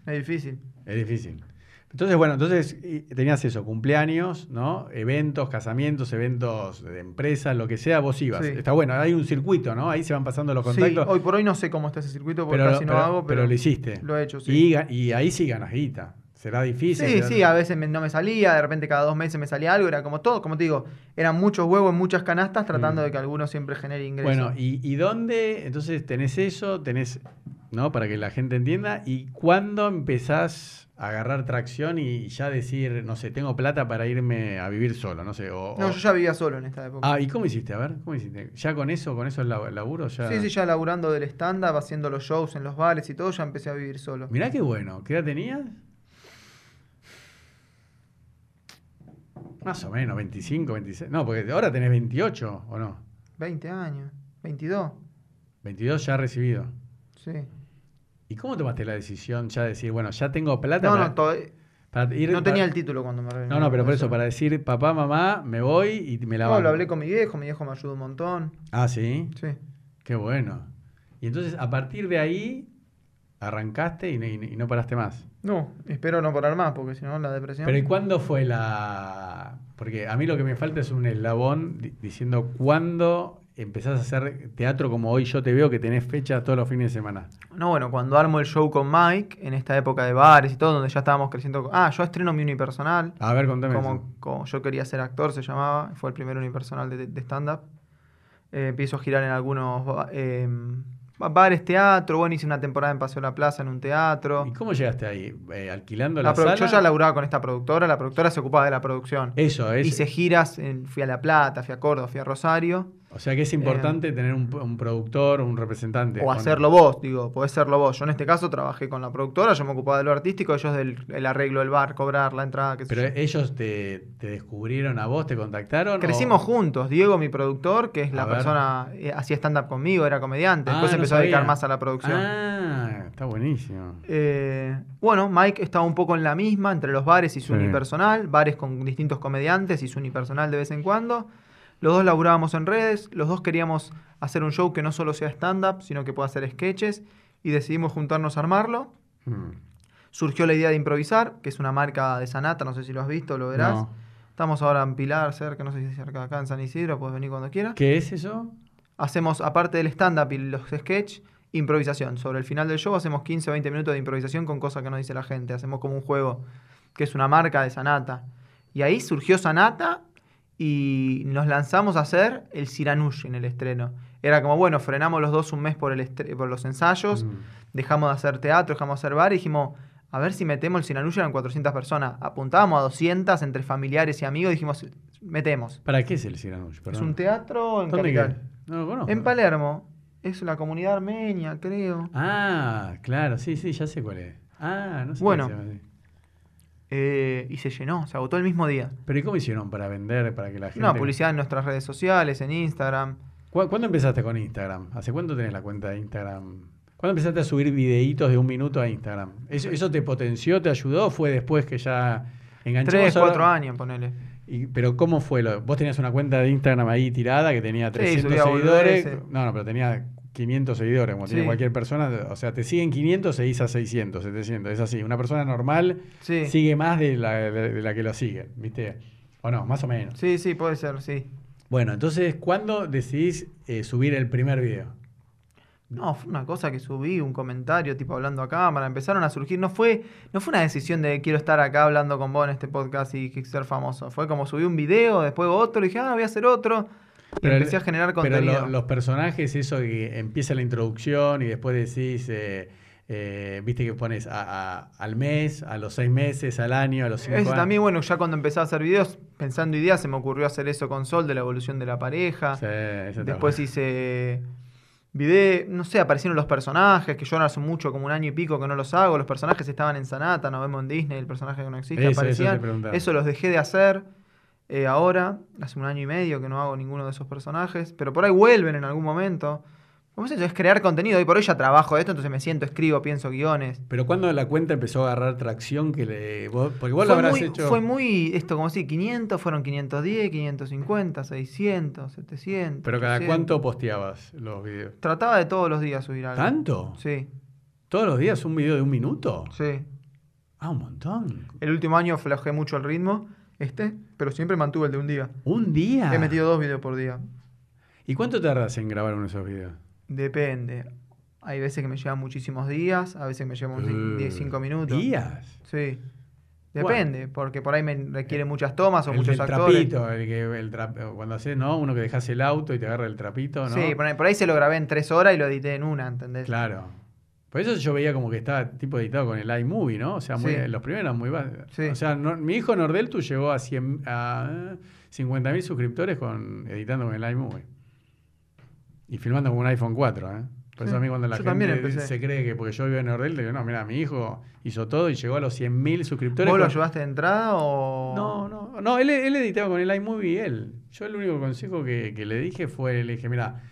es difícil. Es difícil. Entonces, bueno, entonces tenías eso, cumpleaños, ¿no? Eventos, casamientos, eventos de empresas, lo que sea, vos ibas. Sí. Está bueno, hay un circuito, ¿no? Ahí se van pasando los Sí, contactos. hoy por hoy no sé cómo está ese circuito porque pero, casi no pero- hago, pero, pero lo hiciste. lo he hecho, sí. Y, y ahí sí ganas guita. Será difícil. Sí, sí, a veces me- no me salía, de repente cada dos meses me salía algo, era como todo, como te digo, eran muchos huevos en muchas canastas tratando Mm. de que alguno siempre genere ingresos. Bueno, ¿y, y dónde? Entonces tenés eso, tenés, ¿no? Para que la gente entienda. ¿Y cuándo empezás a agarrar tracción y ya decir, no sé, tengo plata para irme a vivir solo? No sé. O, no, o- yo ya vivía solo en esta época. Ah, ¿y cómo hiciste? A ver, ¿cómo hiciste? ¿Ya con eso, con eso el lab- laburo? Ya... Sí, sí, ya laburando del stand-up, haciendo los shows en los bares y todo, ya empecé a vivir solo. Mirá qué bueno. ¿Qué edad tenías? Más o menos, 25, 26. No, porque ahora tenés 28, ¿o no? 20 años, 22, 22 ya recibido. sí. ¿Y cómo tomaste la decisión ya de decir, bueno, ya tengo plata No, para, no, to- para ir- no tenía el título cuando me No, no, pero por eso, para decir, papá, mamá, me voy y me la No, lo hablé con mi viejo, mi viejo me ayudó un montón. Ah, sí. Sí. Qué bueno. Y entonces, a partir de ahí, arrancaste y, no- y no paraste más. No, espero no parar más, porque si no, la depresión. Pero ¿y cuándo fue la...? Porque a mí lo que me falta es un eslabón di- diciendo cuándo empezás a hacer teatro como hoy yo te veo que tenés fecha todos los fines de semana? No, bueno, cuando armo el show con Mike, en esta época de bares y todo, donde ya estábamos creciendo. Ah, yo estreno mi unipersonal. A ver, contame. eso. Como, yo quería ser actor, se llamaba. Fue el primer unipersonal de, de stand-up. Eh, empiezo a girar en algunos eh, bares, teatro. Bueno, hice una temporada en Paseo La Plaza en un teatro. ¿Y cómo llegaste ahí? Eh, ¿Alquilando La la, sala? yo ya laburaba con esta productora, la productora se ocupaba de la producción. Eso, es. Hice giras, en- fui a La Plata, fui a Córdoba, fui a Rosario. O sea que es importante tener un, un productor, un representante. O hacerlo vos, digo, podés serlo vos. Yo en este caso trabajé con la productora, yo me ocupaba de lo artístico, ellos del el arreglo del bar, cobrar la entrada, qué sé Pero yo. ellos te, te descubrieron a vos, te contactaron. Crecimos o- juntos, Diego, mi productor, que es A la ver. persona, eh, hacía stand-up conmigo, era comediante, Ah, después no empezó a dedicar más a la producción. Ah, está buenísimo. Eh, bueno, Mike estaba un poco en la misma, entre los bares y su Sí. unipersonal, bares con distintos comediantes y su unipersonal de vez en cuando. Los dos laburábamos en redes, los dos queríamos hacer un show que no solo sea stand-up, sino que pueda hacer sketches, y decidimos juntarnos a armarlo. Mm. Surgió la idea de improvisar, que es una marca de Sanata, no sé si lo has visto, lo verás. No. Estamos ahora en Pilar, cerca, no sé si cerca acá en San Isidro, puedes venir cuando quieras. ¿Qué es eso? Hacemos, aparte del stand-up y los sketch, improvisación. Sobre el final del show hacemos 15 o 20 minutos de improvisación con cosas que no dice la gente. Hacemos como un juego, que es una marca de Sanata. Y ahí surgió Sanata y nos lanzamos a hacer el Siranush en el estreno. Era como, bueno, frenamos los dos un mes por, el por los ensayos, Mm. dejamos de hacer teatro, dejamos de hacer bar y dijimos, a ver si metemos el Siranush eran 400 personas. Apuntábamos a 200 entre familiares y amigos, dijimos, metemos. ¿Para qué es el Siranush? Es un teatro en ¿Dónde Capital. No lo conozco. En Palermo. Es la comunidad armenia, creo. Ah, claro, sí, sí, ya sé cuál es. Ah, no sé. Bueno. qué se llama así. Eh, y se llenó, se agotó el mismo día. Pero ¿y cómo hicieron para vender, para que la gente... No, publicidad en nuestras redes sociales, en Instagram. ¿Cu- ¿Cuándo empezaste con Instagram? ¿Hace cuánto tenés la cuenta de Instagram? ¿Cuándo empezaste a subir videitos de un minuto a Instagram? ¿Eso, eso te potenció, te ayudó o fue después que ya enganchamos? Tres, cuatro años, ponele. Y- pero ¿cómo fue? Lo? Vos tenías una cuenta de Instagram ahí tirada que tenía 300 subía seguidores. No, no, pero tenía 500 seguidores, como tiene cualquier persona. O sea, te siguen 500, seguís a 600, 700. Es así. Una persona normal Sí. sigue más de la, de- de la que lo sigue, ¿viste? O no, más o menos. Sí, sí, puede ser, sí. Bueno, entonces, ¿cuándo decidís eh, subir el primer video? No, fue una cosa que subí, un comentario tipo hablando a cámara, empezaron a surgir, no fue, no fue una decisión de quiero estar acá hablando con vos en este podcast y ser famoso, fue como subí un video, después otro, y dije, ah, voy a hacer otro, Pero- empecé a generar Pero contenido. lo- los personajes, eso que empieza la introducción y después decís, eh, eh, viste que pones a- a- al mes, a los seis meses, al año, a los cinco Ese años. también, bueno, ya cuando empecé a hacer videos, pensando ideas, se me ocurrió hacer eso con Sol, de la evolución de la pareja. Sí, está Después hice video, no sé, aparecieron los personajes, que yo ahora hace mucho, como un año y pico que no los hago. Los personajes estaban en Sanata, nos vemos en Disney, el personaje que no existe, Eso, eso te aparecían. Eso los dejé de hacer eh, ahora, hace un año y medio que no hago ninguno de esos personajes, pero por ahí vuelven en algún momento. ¿Cómo es eso? Es crear contenido. Y por hoy ya trabajo esto, entonces me siento, escribo, pienso guiones. Pero cuando la cuenta empezó a agarrar tracción, que le, vos- porque vos lo Fue habrás muy, hecho. fue muy, esto como si 500, fueron 510, 550, 600, 700. pero cada 800. cuánto posteabas los videos. Trataba de todos los días subir algo. ¿Tanto? Sí, ¿Todos los días un video de un minuto? sí. Ah, un montón. El último año flojé mucho el ritmo, este, pero siempre mantuve el de un día. ¿Un día? He metido dos videos por día. ¿Y cuánto tardas en grabar uno de esos videos? Depende. Hay veces que me llevan muchísimos días, a veces que me llevan Eh, 10, 5 minutos. ¿Días? Sí. Depende, porque por ahí me requiere muchas tomas o el muchos del actores. trapito, el que, el trap- cuando haces, ¿no? Uno que dejas el auto y te agarra el trapito, ¿no? Sí, por ahí, por ahí se lo grabé en tres horas y lo edité en una, ¿entendés? Claro. Por eso yo veía como que estaba tipo editado con el iMovie, ¿no? O sea, muy- Sí. los primeros eran muy bajos. Sí. O sea, no- mi hijo Nordeltu llegó a, 100, a 50.000 suscriptores con, editando con el iMovie. Y filmando con un iPhone 4, ¿eh? Por Sí. eso a mí cuando la Yo gente se cree que porque yo vivo en Nordeltu, digo, no, mira, mi hijo hizo todo y llegó a los 100.000 suscriptores. ¿Vos lo con- ayudaste de entrada o...? No, no, no, él, él editaba con el iMovie él. Yo el único consejo que, que le dije fue, le dije, mira,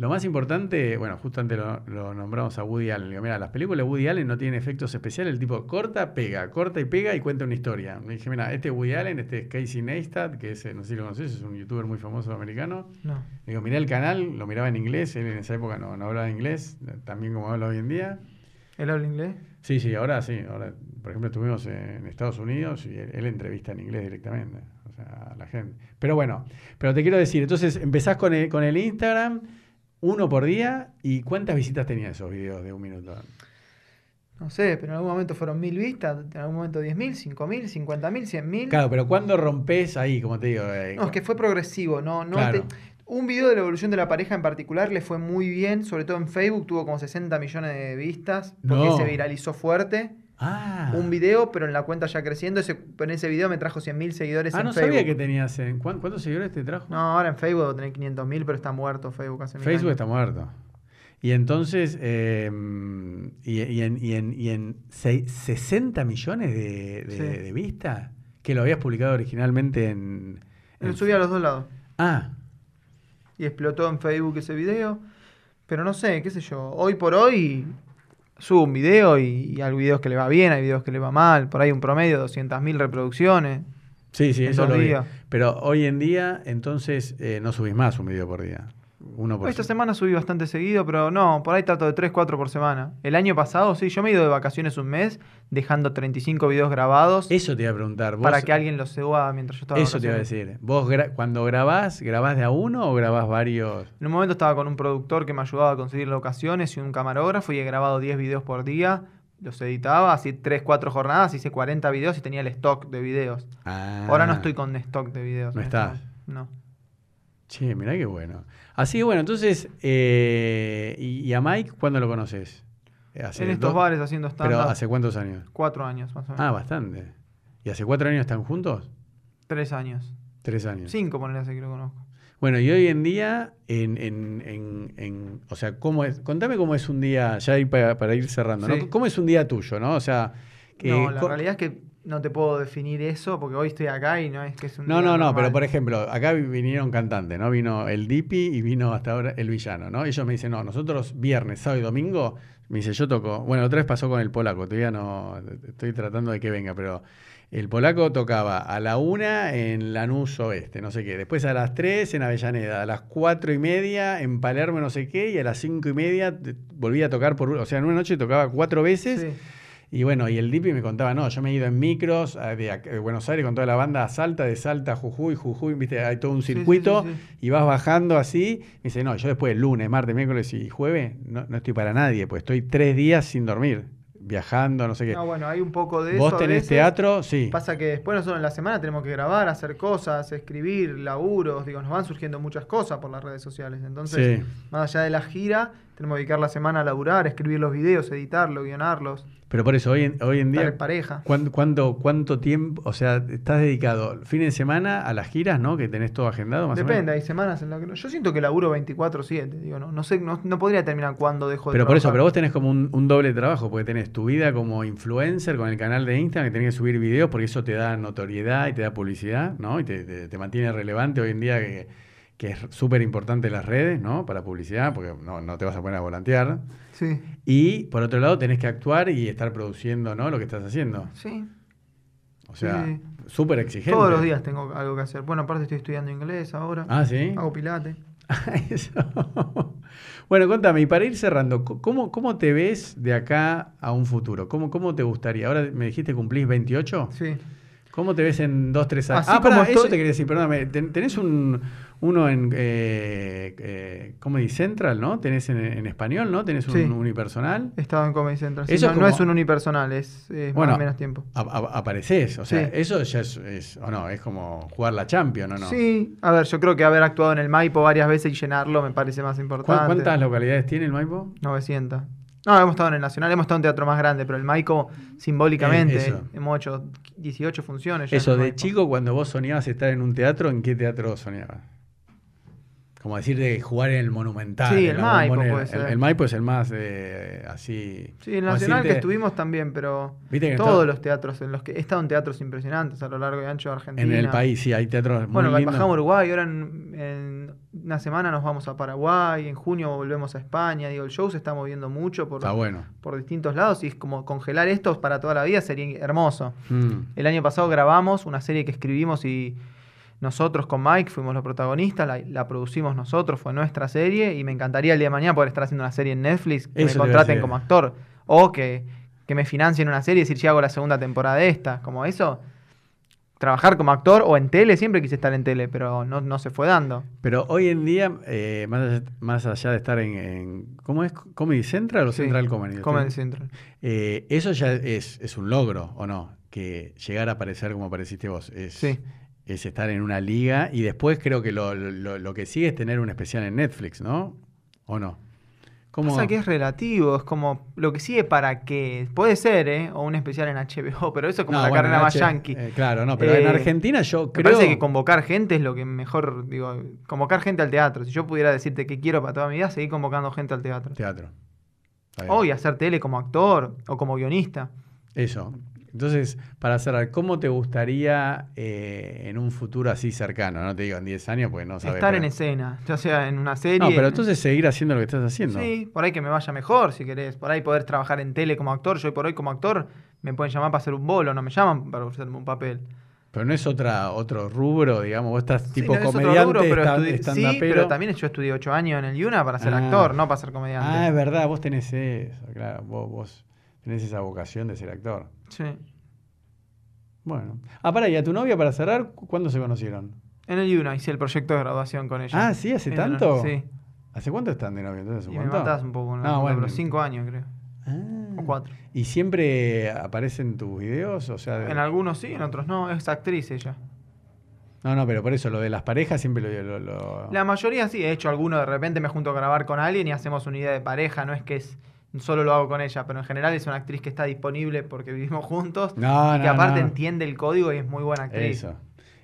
lo más importante, bueno, justo antes lo, lo nombramos a Woody Allen. Le digo, mira, las películas de Woody Allen no tienen efectos especiales, el tipo corta, pega, corta y pega y cuenta una historia. Le dije, mira, este es Woody Allen, este es Casey Neistat, que es, no sé si lo conoces, es un youtuber muy famoso americano. No. Le digo, mirá el canal, lo miraba en inglés, él en esa época no, no hablaba inglés, también como habla hoy en día. ¿Él habla inglés? Sí, sí, ahora sí. Ahora, por ejemplo, estuvimos en Estados Unidos y él, él entrevista en inglés directamente. O sea, la gente. Pero bueno, pero te quiero decir, entonces empezás con el, con el Instagram, uno por día, ¿y cuántas visitas tenía esos videos de un minuto? No sé, pero en algún momento fueron mil vistas, en algún momento diez mil, cinco mil, cincuenta mil, cien mil. Claro, pero ¿cuándo rompes ahí, como te digo? eh, No, es que fue progresivo, no, no Claro. te- Un video de la evolución de la pareja en particular le fue muy bien, sobre todo en Facebook, tuvo como 60 millones de vistas, porque No. se viralizó fuerte. Ah, Un video, pero en la cuenta ya creciendo, ese, en ese video me trajo 100 mil seguidores ah en no Facebook. sabía que tenías. en- ¿cuán- ¿Cuántos seguidores te trajo? No, ahora en Facebook debo tener 500 mil, pero está muerto Facebook hace Facebook está muerto. Y entonces, eh, y, y en, y en- y en sei- 60 millones de, de- Sí. de vistas, que lo habías publicado originalmente en... Lo en- subí a los dos lados. Ah, Y explotó en Facebook ese video. Pero no sé, qué sé yo. Hoy por hoy subo un video y, y hay videos que le va bien, hay videos que le va mal. Por ahí un promedio de 200.000 reproducciones. sí, sí, eso lo vi. Pero hoy en día, entonces, eh, no subís más un video por día. Uno por Esta se- semana subí bastante seguido, pero no, por ahí trato de 3, 4 por semana. El año pasado, sí, yo me he ido de vacaciones un mes, dejando 35 videos grabados Eso te iba a preguntar. ¿vos- para que alguien los suba mientras yo estaba de Eso te iba a decir. ¿Vos gra- cuando grabás, grabás de a uno o grabás varios? En un momento estaba con un productor que me ayudaba a conseguir locaciones y un camarógrafo y he grabado 10 videos por día. Los editaba, así 3, 4 jornadas, hice 40 videos y tenía el stock de videos. Ah, Ahora no estoy con stock de videos. No este estás. No. Che, mirá qué bueno. Así que bueno, entonces, eh, ¿y, y a Mike cuándo lo conoces? Eh, hace En estos dos- bares haciendo ¿Pero stand-up. hace cuántos años? Cuatro años más o menos. Ah, bastante. ¿Y hace cuatro años están juntos? Tres años. Tres años. Cinco, ponerle así que lo conozco. Bueno, y hoy en día, en, en, en, en- o sea, ¿cómo es? Contame cómo es un día, ya para, para ir cerrando, Sí. ¿no? ¿Cómo es un día tuyo, no? O sea, que... no, la realidad es que no te puedo definir eso porque hoy estoy acá y no es que es un No, no, no, normal. pero por ejemplo, acá vi- vinieron cantantes, ¿no? Vino el Dipi y vino hasta ahora el villano, ¿no? Ellos me dicen, no, nosotros viernes, sábado y domingo, me dice, yo toco. Bueno, otra vez pasó con el polaco, todavía no, estoy tratando de que venga, pero el polaco tocaba a la una en Lanús Oeste, no sé qué, después a las tres en Avellaneda, a las cuatro y media en Palermo, no sé qué, y a las cinco y media volvía a tocar por, o sea, en una noche tocaba cuatro veces. Sí. Y bueno, y el Dipi me contaba, no, yo me he ido en micros a- de, de Buenos Aires con toda la banda a Salta, de Salta a Jujuy, Jujuy, viste, hay todo un sí, circuito sí, sí. y vas bajando así. Me dice, no, yo después lunes, martes, miércoles y jueves no, no estoy para nadie, pues estoy tres días sin dormir, viajando, no sé qué. No, bueno, hay un poco de Vos eso. a tenés teatro, sí. Pasa que después nosotros en la semana tenemos que grabar, hacer cosas, escribir, laburos, digo, nos van surgiendo muchas cosas por las redes sociales. Entonces, Sí. más allá de la gira, tenemos que dedicar la semana a laburar, escribir los videos, editarlos, guionarlos, Pero por eso, hoy en, hoy en día, pareja. ¿cuánto, cuánto, cuánto tiempo, o sea, estás dedicado fin de semana a las giras, ¿no? Que tenés todo agendado más o Depende, menos? hay semanas en las que no- yo siento que laburo 24/7, digo, no, no sé, no, no podría terminar cuándo dejo de Pero por eso, pero vos tenés como un, un doble trabajo, porque tenés tu vida como influencer con el canal de Instagram, que tenés que subir videos porque eso te da notoriedad y te da publicidad, ¿no? Y te, te- te mantiene relevante hoy en día que, que es súper importante las redes, ¿no? Para publicidad, porque no, no te vas a poner a volantear. Sí, Y por otro lado tenés que actuar y estar produciendo, ¿no? Lo que estás haciendo. sí. O sea, Sí. súper exigente. Todos los días tengo algo que hacer. Bueno, aparte estoy estudiando inglés ahora. Ah, ¿sí? Hago pilate. Eso. Bueno, contame, y para ir cerrando, ¿cómo, cómo te ves de acá a un futuro? ¿Cómo, ¿Cómo te gustaría? Ahora me dijiste cumplís 28. Sí. ¿Cómo te ves en dos, tres años? Así ah, pará, como eso estoy- te quería decir, perdóname. Ten- Tenés un, uno en eh, eh, Comedy Central, ¿no? Tenés en, en español, ¿no? Tenés un Sí. unipersonal. He estado en Comedy Central. Sí, Eso no, es no como- es un unipersonal, es, es Bueno, más o menos tiempo. A- a- apareces, o sea, Sí. eso ya es, es- o no, es como jugar la Champions, ¿o no? Sí, a ver, yo creo que haber actuado en el Maipo varias veces y llenarlo me parece más ¿Cu- importante. ¿Cuántas localidades tiene el Maipo? 900. No, hemos estado en el Nacional, hemos estado en teatro más grande, pero el Maipo simbólicamente Eh, hemos hecho 18 funciones. ya Eso, de Maipo. chico, cuando vos soñabas estar en un teatro, ¿en qué teatro soñabas? Como decir de jugar en el Monumental. Sí, el Maipo Bombonera. puede El, ser. el Maipo es el más eh, así. Sí, el Nacional que estuvimos también, pero Viste que todos todo- los teatros en los que he estado en teatros impresionantes a lo largo y ancho de Argentina. En el país, sí, hay teatros muy Bueno, bajamos a Uruguay, ahora en, en una semana nos vamos a Paraguay, en junio volvemos a España. Digo, el show se está moviendo mucho por, Está bueno. por distintos lados y es como congelar esto para toda la vida sería hermoso. Mm. El año pasado grabamos una serie que escribimos y nosotros con Mike fuimos los protagonistas, la, la producimos nosotros, fue nuestra serie y me encantaría el día de mañana poder estar haciendo una serie en Netflix, que Eso me contraten como actor o que, que me financien una serie y decir, si hago la segunda temporada de esta, como eso. trabajar como actor o en tele, siempre quise estar en tele, pero no, no se fue dando. Pero hoy en día, eh, más, allá, más, allá, de estar en, en, ¿cómo es? ¿Comedy Central o Sí, Central Comedy? Comedy Central. Eh, eso ya es, es, un logro, ¿o no? Que llegar a aparecer como apareciste vos. Es, Sí. Es estar en una liga y después creo que lo, lo, lo que sigue es tener un especial en Netflix, ¿no? ¿O no? ¿Cómo? Pasa que es relativo, es como lo que sigue para qué. Puede ser, ¿eh? O un especial en HBO, pero eso es como No, la bueno, carrera más H- yankee. eh, claro, no, pero en Eh, Argentina yo Me creo... parece que convocar gente es lo que mejor, digo, convocar gente al teatro. Si yo pudiera decirte qué quiero para toda mi vida, seguir convocando gente al teatro. Teatro. O y hacer tele como actor o como guionista. Eso. Entonces, para cerrar, ¿cómo te gustaría eh, en un futuro así cercano? No te digo en 10 años, pues no sabes. Estar en escena, ya sea en una serie. No, pero en- entonces seguir haciendo lo que estás haciendo. Sí, por ahí que me vaya mejor, si querés. Por ahí poder trabajar en tele como actor. Yo hoy por hoy como actor me pueden llamar para hacer un bolo, no me llaman para hacerme un papel. Pero no es otra, otro rubro, digamos, vos estás tipo Sí, no es otro comediante, rubro, pero stand- estudi- sí, stand-upero. pero también yo estudié ocho años en el Yuna para ser Ah. actor, no para ser comediante. Ah, es verdad, vos tenés eso, claro, vos, vos tenés esa vocación de ser actor. Sí. Bueno. Ah, para, ¿y a tu novia para cerrar, cu- cuándo se conocieron? En el Yuna hice el proyecto de graduación con ella. Ah, ¿sí? ¿Hace En- tanto? Sí. ¿Hace cuánto están de novio? Entonces, ¿un Y me matás un poco, ¿no? No, bueno. pero cinco años creo. Ah. O cuatro. ¿Y siempre aparecen tus videos? O sea, de- En algunos sí, en otros no. Es actriz ella. No, no, pero por eso, lo de las parejas siempre lo... lo- lo- La mayoría sí, he hecho alguno, de repente me junto a grabar con alguien y hacemos una idea de pareja, no es que es solo lo hago con ella, pero en general es una actriz que está disponible porque vivimos juntos No, y que aparte no. entiende el código y es muy buena actriz. Eso.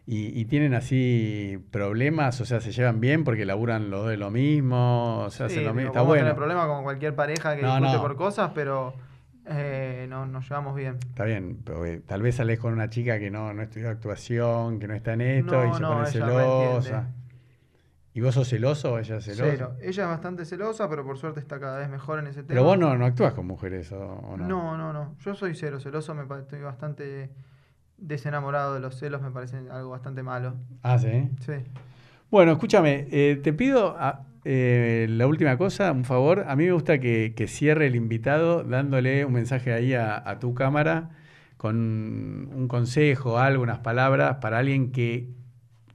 ¿Y, y tienen así problemas? O sea, ¿se llevan bien porque laburan los dos de lo mismo? O sea, Sí, hacen lo mismo. Está bueno. tener problemas con cualquier pareja que No, discute no. por cosas, pero eh, no, nos llevamos bien. Está bien, pero tal vez sales con una chica que no, no estudió actuación, que no está en esto No, y se no, pone ella celosa. ¿Y vos sos celoso o ella es celosa? Cero. Ella es bastante celosa, pero por suerte está cada vez mejor en ese tema. Pero vos no, no actúas con mujeres, ¿o, o no? No, no, no. Yo soy cero celoso, me estoy bastante desenamorado de los celos, me parece algo bastante malo. Ah, sí. Sí. Bueno, escúchame, eh, te pido ah, eh, la última cosa, un favor. A mí me gusta que, que cierre el invitado dándole un mensaje ahí a, a tu cámara con un consejo, algo, unas palabras para alguien que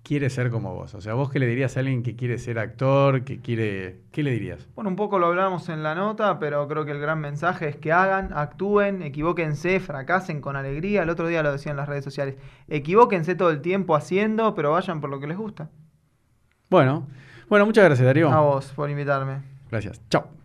quiere ser como vos. O sea, vos qué le dirías a alguien que quiere ser actor, que quiere... ¿Qué le dirías? Bueno, un poco lo hablamos en la nota, pero creo que el gran mensaje es que hagan, actúen, equivóquense, fracasen con alegría. El otro día lo decía en las redes sociales. Equivóquense todo el tiempo haciendo, pero vayan por lo que les gusta. Bueno, bueno, muchas gracias Darío. A vos por invitarme. Gracias. Chao.